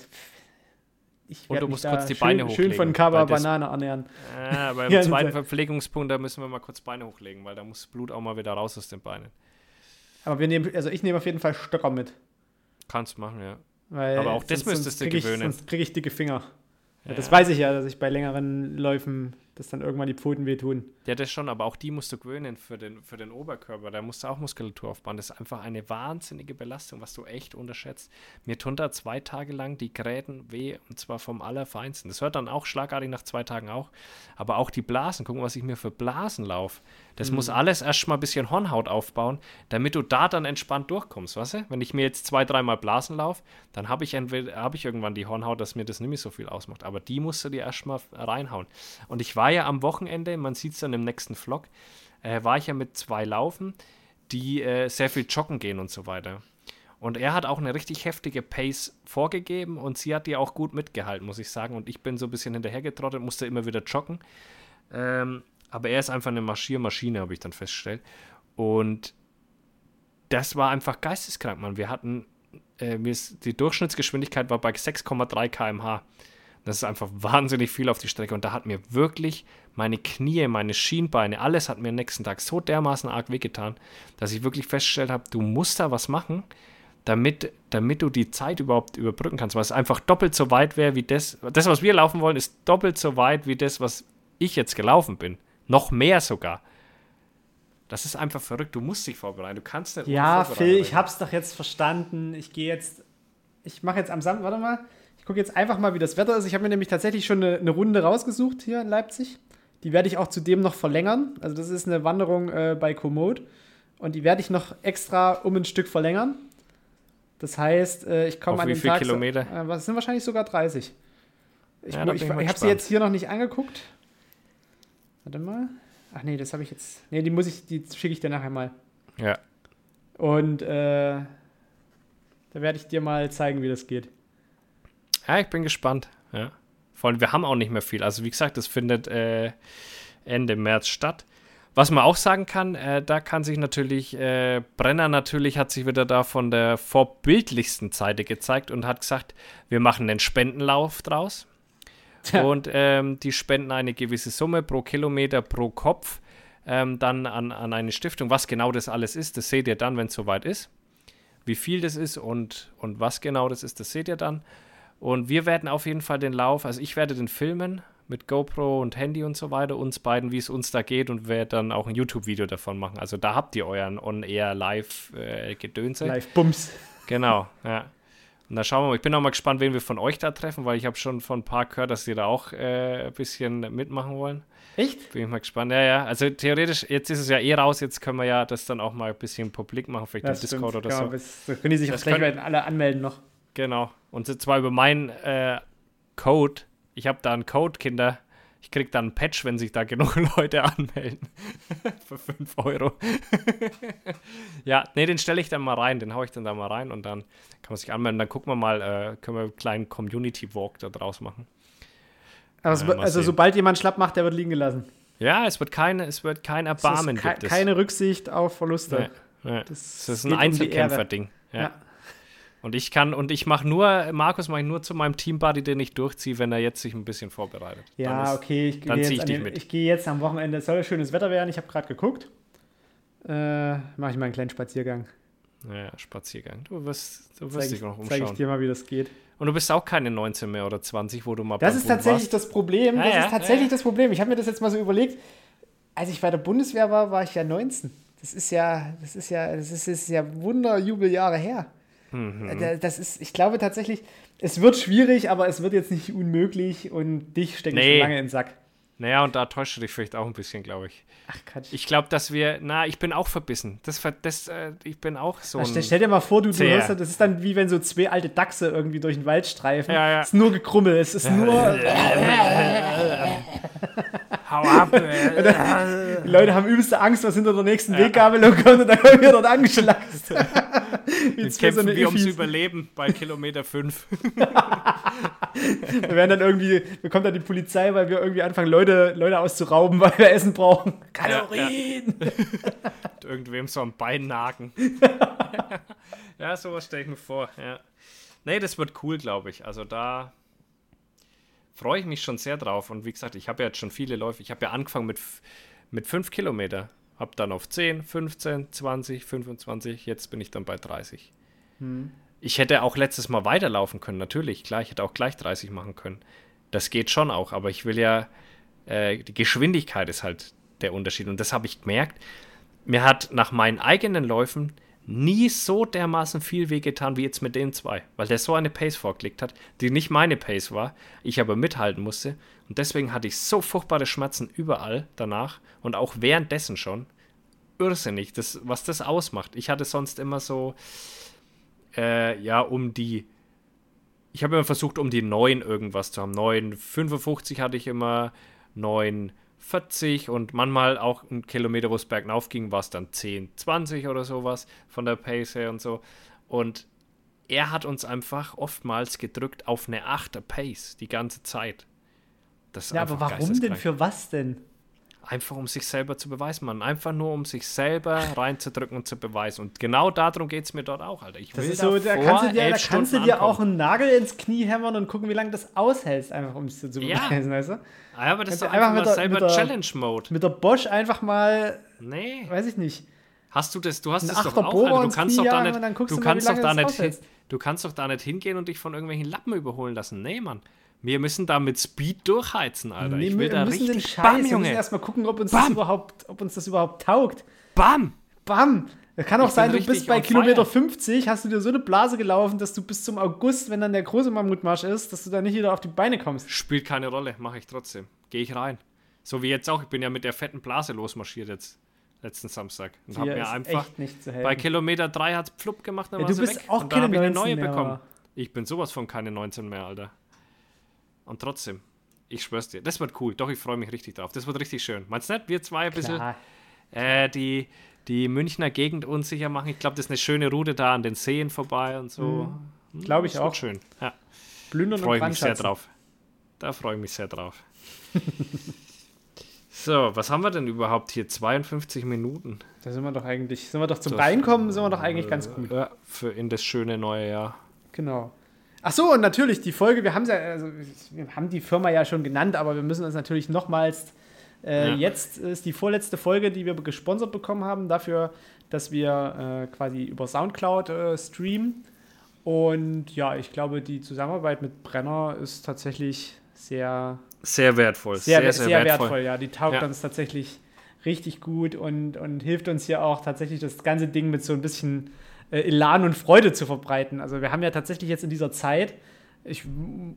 ich und du musst kurz die schön, Beine hochlegen. Schön von Kaba Banane ernähren. Ja, beim ja, zweiten Verpflegungspunkt, da müssen wir mal kurz Beine hochlegen, weil da muss Blut auch mal wieder raus aus den Beinen. Aber wir nehmen, also ich nehme auf jeden Fall Stöcker mit. Kannst machen, ja. Weil Aber auch das müsstest du gewöhnen. Ich, sonst kriege ich dicke Finger. Ja, das weiß ich ja, dass ich bei längeren Läufen, dass dann irgendwann die Pfoten wehtun. Ja, das schon, aber auch die musst du gewöhnen für den, für den Oberkörper. Da musst du auch Muskulatur aufbauen. Das ist einfach eine wahnsinnige Belastung, was du echt unterschätzt. Mir tun da zwei Tage lang die Gräten weh und zwar vom Allerfeinsten. Das hört dann auch schlagartig nach zwei Tagen auch. Aber auch die Blasen, gucken, was ich mir für Blasen laufe. Das mhm. muss alles erstmal ein bisschen Hornhaut aufbauen, damit du da dann entspannt durchkommst, weißt du? Wenn ich mir jetzt zwei, dreimal Blasen laufe, dann habe ich, hab ich irgendwann die Hornhaut, dass mir das nicht mehr so viel ausmacht. Aber die musst du dir erstmal reinhauen. Und ich war ja am Wochenende, man sieht es dann im nächsten Vlog, äh, war ich ja mit zwei Laufen, die äh, sehr viel joggen gehen und so weiter. Und er hat auch eine richtig heftige Pace vorgegeben und sie hat die auch gut mitgehalten, muss ich sagen. Und ich bin so ein bisschen hinterhergetrottet, musste immer wieder joggen. Ähm, aber er ist einfach eine Marschiermaschine, habe ich dann festgestellt. Und das war einfach geisteskrank, Mann. Wir hatten, äh, die Durchschnittsgeschwindigkeit war bei 6,3 km/h. Das ist einfach wahnsinnig viel auf die Strecke. Und da hat mir wirklich meine Knie, meine Schienbeine, alles hat mir am nächsten Tag so dermaßen arg wehgetan, dass ich wirklich festgestellt habe, du musst da was machen, damit, damit du die Zeit überhaupt überbrücken kannst. Weil es einfach doppelt so weit wäre wie das. Das, was wir laufen wollen, ist doppelt so weit wie das, was ich jetzt gelaufen bin. Noch mehr sogar. Das ist einfach verrückt. Du musst dich vorbereiten. Du kannst nicht. Ja, Phil, ich hab's doch jetzt verstanden. Ich gehe jetzt. Ich mache jetzt am Samstag. Warte mal. Ich gucke jetzt einfach mal, wie das Wetter ist. Ich habe mir nämlich tatsächlich schon eine, eine, Runde rausgesucht hier in Leipzig. Die werde ich auch zudem noch verlängern. Also, das ist eine Wanderung äh, bei Komoot. Und die werde ich noch extra um ein Stück verlängern. Das heißt, äh, ich komme an den wie Tag. Kilometer? Äh, was sind wahrscheinlich sogar 30. Ich, ja, ich, ich, ich habe sie jetzt hier noch nicht angeguckt. Warte mal. Ach nee, das habe ich jetzt. Nee, die muss ich, die schicke ich dir nachher mal. Ja. Und äh, da werde ich dir mal zeigen, wie das geht. Ja, ich bin gespannt. Ja. Vor allem, wir haben auch nicht mehr viel. Also wie gesagt, das findet äh, Ende März statt. Was man auch sagen kann, äh, da kann sich natürlich, äh, Brenner natürlich hat sich wieder da von der vorbildlichsten Seite gezeigt und hat gesagt, wir machen einen Spendenlauf draus. Tja. Und ähm, die spenden eine gewisse Summe pro Kilometer, pro Kopf ähm, dann an, an eine Stiftung. Was genau das alles ist, das seht ihr dann, wenn es soweit ist. Wie viel das ist und, und was genau das ist, das seht ihr dann. Und wir werden auf jeden Fall den Lauf, also ich werde den filmen mit GoPro und Handy und so weiter, uns beiden, wie es uns da geht und werde dann auch ein YouTube-Video davon machen. Also da habt ihr euren On-Air-Live-Gedönse. Äh, Live-Bums. Genau, ja. Und da schauen wir mal. Ich bin auch mal gespannt, wen wir von euch da treffen, weil ich habe schon von ein paar gehört, dass sie da auch äh, ein bisschen mitmachen wollen. Echt? Bin ich mal gespannt. Ja, ja. Also theoretisch, jetzt ist es ja eh raus, jetzt können wir ja das dann auch mal ein bisschen publik machen, vielleicht das im Discord oder so. Da können die sich das auch gleich alle anmelden noch. Genau. Und zwar über meinen äh, Code. Ich habe da einen Code, Kinder. Ich krieg dann einen Patch, wenn sich da genug Leute anmelden. Für 5 Euro. ja, nee, den stelle ich dann mal rein. Den haue ich dann da mal rein und dann kann man sich anmelden. Dann gucken wir mal, äh, können wir einen kleinen Community Walk da draus machen. Also, ja, also sobald jemand schlapp macht, der wird liegen gelassen. Ja, es wird, keine, es wird kein Erbarmen. Es ist keine Rücksicht auf Verluste. Nee, nee. Das, das, ist ein Einzelkämpfer-Ding. Ja. ja. Und ich kann, und ich mache nur, Markus mache ich nur zu meinem Teambuddy, den ich durchziehe, wenn er jetzt sich ein bisschen vorbereitet. Ja, ist, okay, ich gehe jetzt, ich, ich gehe jetzt am Wochenende, es soll schönes Wetter werden, ich habe gerade geguckt. Äh, mache ich mal einen kleinen Spaziergang. Ja, Spaziergang. Du wirst, du wirst dich noch umschauen. Zeige ich dir mal, wie das geht. Und du bist auch keine 19 mehr oder 20, wo du mal Das ist tatsächlich warst. das Problem. Das ja, ist tatsächlich ja. das Problem. Ich habe mir das jetzt mal so überlegt. Als ich bei der Bundeswehr war, war ich ja 19. Das ist ja, das ist ja, das ist, das ist ja Wunderjubeljahre her. Mhm. Das ist, ich glaube tatsächlich, es wird schwierig, aber es wird jetzt nicht unmöglich und dich stecke nee. ich schon lange in den Sack. Naja, und da täuscht du dich vielleicht auch ein bisschen, glaube ich. Ach Quatsch. Ich glaube, dass wir, na, ich bin auch verbissen. Das, das, äh, ich bin auch so. Ach, stell, dir mal vor, du, du hörst, das ist dann wie wenn so zwei alte Dachse irgendwie durch den Wald streifen. Ja, ja. Es ist nur gekrummel, es ist nur. Hau ab! die Leute haben übelste Angst, was hinter der nächsten ja. Weggabelung kommt und dann werden wir dort angeschlagt. wir kämpfen so wir ums Überleben bei Kilometer 5. wir werden dann irgendwie, bekommt dann die Polizei, weil wir irgendwie anfangen, Leute, Leute auszurauben, weil wir Essen brauchen. Kalorien! Ja, ja. Irgendwem so am Bein nagen. ja, sowas stelle ich mir vor, ja. Nee, das wird cool, glaube ich. Also da freue ich mich schon sehr drauf. Und wie gesagt, ich habe ja jetzt schon viele Läufe. Ich habe ja angefangen mit, mit 5 Kilometer. Habe dann auf 10, 15, 20, 25. Jetzt bin ich dann bei 30. Hm. Ich hätte auch letztes Mal weiterlaufen können, natürlich. Klar, ich hätte auch gleich 30 machen können. Das geht schon auch. Aber ich will ja, äh, die Geschwindigkeit ist halt der Unterschied. Und das habe ich gemerkt. Mir hat nach meinen eigenen Läufen nie so dermaßen viel wehgetan wie jetzt mit den zwei, weil der so eine Pace vorgelegt hat, die nicht meine Pace war, ich aber mithalten musste und deswegen hatte ich so furchtbare Schmerzen überall danach und auch währenddessen schon. Irrsinnig, das, was das ausmacht. Ich hatte sonst immer so, äh, ja, um die, ich habe immer versucht, um die 9 irgendwas zu haben. 9,55 hatte ich immer, 9, 40 und manchmal auch ein Kilometer, wo es bergauf ging, war es dann 10, 20 oder sowas von der Pace her und so. Und er hat uns einfach oftmals gedrückt auf eine 8 Pace die ganze Zeit. Das ja, aber warum denn? Für was denn? Einfach um sich selber zu beweisen, man. Einfach nur um sich selber reinzudrücken und zu beweisen. Und genau darum geht es mir dort auch, Alter. Ich das ist so, da kannst du dir, da kannst du dir auch einen Nagel ins Knie hämmern und gucken, wie lange das aushältst, einfach um es zu beweisen, ja. weißt du? Ja, aber das kannst ist doch einfach, einfach selber Challenge-Mode. Mit der Bosch einfach mal. Nee. Weiß ich nicht. Hast du das? Du hast es doch auch, Alter. Du kannst doch da nicht. Du kannst doch da nicht. Du kannst doch da nicht hingehen und dich von irgendwelchen Lappen überholen lassen. Nee, Mann. Wir müssen da mit Speed durchheizen, Alter. Nee, ich will wir da müssen richtig den Scheiß, Bam, Junge. Wir müssen erstmal gucken, ob uns, das überhaupt, ob uns das überhaupt taugt. Bam! Bam! Es kann auch ich sein, du bist bei Kilometer 50, hast du dir so eine Blase gelaufen, dass du bis zum August, wenn dann der große Mammutmarsch ist, dass du da nicht wieder auf die Beine kommst. Spielt keine Rolle, mache ich trotzdem. Gehe ich rein. So wie jetzt auch. Ich bin ja mit der fetten Blase losmarschiert jetzt letzten Samstag und habe mir einfach bei Kilometer 3 hat es Pflupp gemacht, dann ja, du bist weg. auch und keine dann habe ich eine neue mehr, bekommen. Ich bin sowas von keine 19 mehr, Alter. Und trotzdem, ich schwör's dir, das wird cool. Doch, ich freue mich richtig drauf. Das wird richtig schön. Meinst du nicht? Wir zwei ein bisschen äh, die, die Münchner Gegend unsicher machen. Ich glaube, das ist eine schöne Route da an den Seen vorbei und so. Mhm. Glaube ich das auch. schön. Ja. Plündern Freue mich sehr drauf. Da freue ich mich sehr drauf. so, was haben wir denn überhaupt hier? 52 Minuten. Da sind wir doch eigentlich, sind wir doch zum das, Reinkommen, sind wir doch eigentlich ganz gut. Ja, für in das schöne neue Jahr. Genau. Ach so, und natürlich die Folge, wir haben ja, also wir haben die Firma ja schon genannt, aber wir müssen uns natürlich nochmals, äh, ja. jetzt ist die vorletzte Folge, die wir gesponsert bekommen haben, dafür, dass wir äh, quasi über Soundcloud äh, streamen. Und ja, ich glaube, die Zusammenarbeit mit Brenner ist tatsächlich sehr. Sehr wertvoll. Sehr, sehr, sehr, sehr wertvoll. wertvoll. ja. Die taugt ja. uns tatsächlich richtig gut und, und hilft uns hier auch tatsächlich das ganze Ding mit so ein bisschen äh, Elan und Freude zu verbreiten. Also wir haben ja tatsächlich jetzt in dieser Zeit, ich,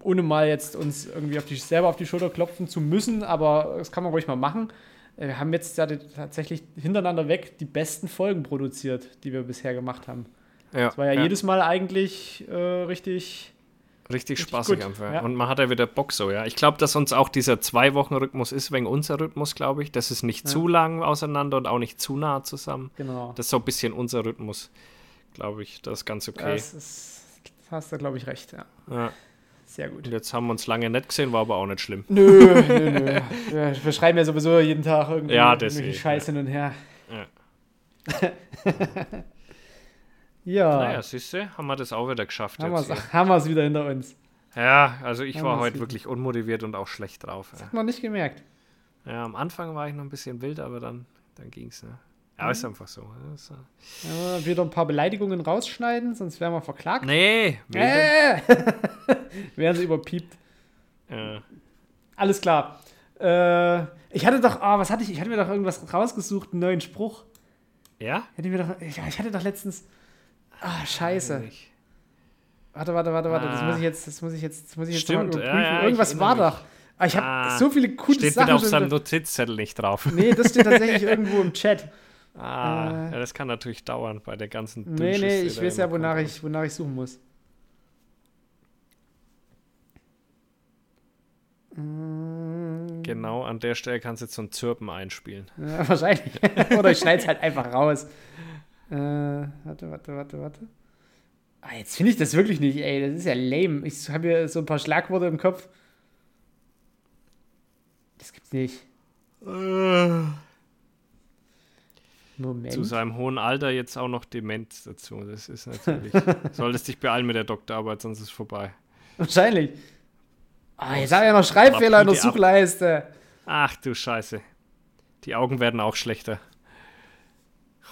ohne mal jetzt uns irgendwie auf die, selber auf die Schulter klopfen zu müssen, aber das kann man ruhig mal machen. Äh, wir haben jetzt ja tatsächlich hintereinander weg die besten Folgen produziert, die wir bisher gemacht haben. Ja, das war ja, ja. jedes Mal eigentlich äh, richtig. Richtig, spaßig einfach. Ja. Und man hat ja wieder Bock so, ja. Ich glaube, dass uns auch dieser Zwei-Wochen-Rhythmus ist, wegen unser Rhythmus, glaube ich. Das ist nicht ja. zu lang auseinander und auch nicht zu nah zusammen. Genau. Das ist so ein bisschen unser Rhythmus glaube ich. Das ist ganz okay. Das ist, hast du, glaube ich, recht, ja. ja. Sehr gut. Und jetzt haben wir uns lange nicht gesehen, war aber auch nicht schlimm. Nö, nö, nö. Wir, schreiben ja sowieso jeden Tag irgendwie ja, irgendwelche Scheiß hin und her. Ja. ja. Naja, siehst du, haben wir das auch wieder geschafft. Haben wir es wieder hinter uns. Ja, also ich haben war heute wirklich unmotiviert und auch schlecht drauf. Das hat man nicht gemerkt. Ja, am Anfang war ich noch ein bisschen wild, aber dann, dann ging es. Ne? Ja, ist einfach so. Ist, ja, wieder ein paar Beleidigungen rausschneiden, sonst wären wir verklagt. Nee. Äh, werden sie überpiept. Ja. Alles klar. Äh, ich hatte doch, oh, was hatte ich? Ich hatte mir doch irgendwas rausgesucht, einen neuen Spruch. Ja? Hätte mir doch, ich, ich hatte doch letztens. Ah, oh, scheiße. Warte, warte, warte, warte. Ah. Das muss ich jetzt, das muss ich jetzt, das muss ich jetzt Stimmt, überprüfen. Ja, Irgendwas war mich. doch. Ah, ich habe ah, so viele coole steht Sachen. Steht auf seinem Notizzettel nicht drauf. Nee, das steht tatsächlich irgendwo im Chat. Ah, äh, ja, das kann natürlich dauern bei der ganzen Nee, nee, ich weiß ja, wonach ich, wonach ich suchen muss. Genau, an der Stelle kannst du jetzt so ein Zirpen einspielen. Ja, wahrscheinlich. Oder ich schneide es halt einfach raus. Äh, warte, warte, warte, warte. Ah, jetzt finde ich das wirklich nicht, ey. Das ist ja lame. Ich habe hier so ein paar Schlagworte im Kopf. Das gibt's nicht. Äh. Moment. Zu seinem hohen Alter jetzt auch noch Demenz dazu. Das ist natürlich. solltest dich beeilen mit der Doktorarbeit, sonst ist es vorbei. Wahrscheinlich. Ah, jetzt habe ich ja noch Schreibfehler in der Suchleiste. Ach du Scheiße. Die Augen werden auch schlechter.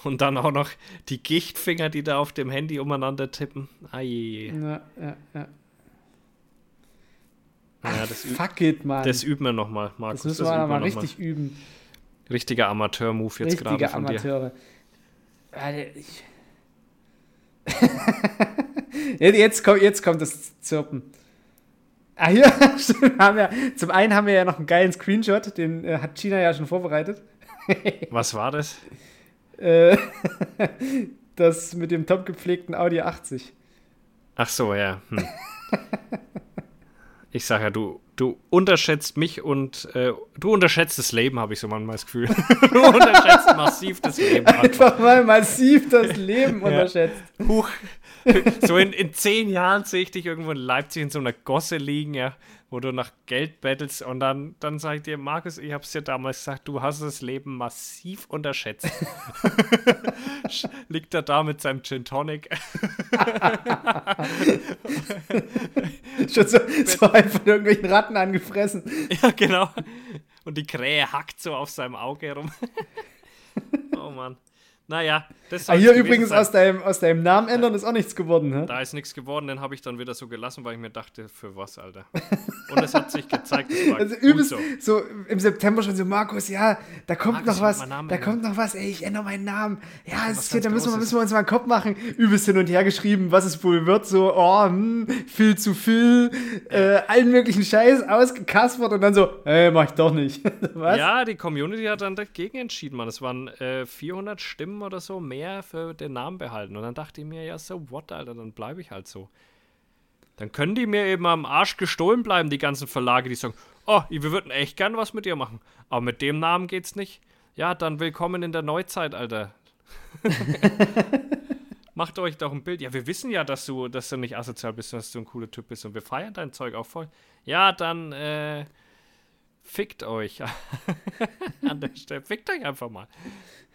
Und dann auch noch die Gichtfinger, die da auf dem Handy umeinander tippen. Ah, je, je. Ja, ja, ja. Naja, das Fuck it, Mann. Das üben wir nochmal, Markus. Das müssen wir das mal richtig üben. Richtiger Amateur-Move jetzt gerade von Amateure. dir. Jetzt, kommt, jetzt kommt das Zirpen. Ah, hier, haben wir, zum einen haben wir ja noch einen geilen Screenshot, den äh, hat China ja schon vorbereitet. Was war das? Äh, das mit dem top gepflegten Audi 80. Ach so, ja. Hm. Ich sag ja, du, du unterschätzt mich und äh, du unterschätzt das Leben, habe ich so manchmal das Gefühl. du unterschätzt massiv das Leben. Einfach, einfach mal massiv das Leben ja. unterschätzt. Huch. So in, in zehn Jahren sehe ich dich irgendwo in Leipzig in so einer Gosse liegen, ja, wo du nach Geld bettelst und dann, dann sage ich dir, Markus, ich habe es dir damals gesagt, du hast das Leben massiv unterschätzt. Liegt er da mit seinem Gin Tonic. Schon so, so halb von irgendwelchen Ratten angefressen. Ja, genau. Und die Krähe hackt so auf seinem Auge rum. oh Mann. Naja, das ah, Hier übrigens aus deinem, aus deinem Namen ändern ist auch nichts geworden, hä? Da ist nichts geworden, den habe ich dann wieder so gelassen, weil ich mir dachte, für was, Alter. Und es hat sich gezeigt, es war also übelst so. so. im September schon so, Markus, ja, da kommt Markus, noch was, da ändern. kommt noch was, ey, ich ändere meinen Namen. Ja, es geht, da müssen wir, müssen wir uns mal einen Kopf machen. Übelst hin und her geschrieben, was es wohl wird, so, oh, hm, viel zu viel, äh, allen möglichen Scheiß ausgekaspert und dann so, ey, mach ich doch nicht. was? Ja, die Community hat dann dagegen entschieden, Mann. Es waren äh, 400 Stimmen Stimmen oder so mehr für den Namen behalten. Und dann dachte ich mir, ja, so what, Alter, dann bleibe ich halt so. Dann können die mir eben am Arsch gestohlen bleiben, die ganzen Verlage, die sagen, oh, wir würden echt gern was mit dir machen. Aber mit dem Namen geht's nicht. Ja, dann willkommen in der Neuzeit, Alter. macht euch doch ein Bild. Ja, wir wissen ja, dass du, dass du nicht asozial bist, dass du ein cooler Typ bist und wir feiern dein Zeug auch voll. Ja, dann äh, fickt euch an der Stelle. Fickt euch einfach mal.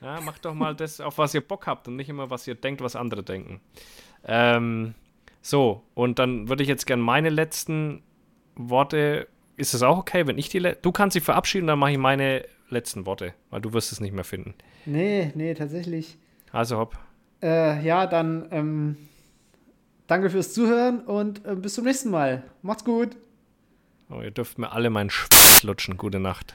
Ja, macht doch mal das, auf was ihr Bock habt und nicht immer, was ihr denkt, was andere denken. Ähm, so, und dann würde ich jetzt gerne meine letzten Worte. Ist es auch okay, wenn ich die. Du kannst sie verabschieden, dann mache ich meine letzten Worte, weil du wirst es nicht mehr finden. Nee, nee, tatsächlich. Also hopp. Äh, ja, dann ähm, danke fürs Zuhören und äh, bis zum nächsten Mal. Macht's gut. Oh, ihr dürft mir alle meinen Schwanz lutschen. Gute Nacht.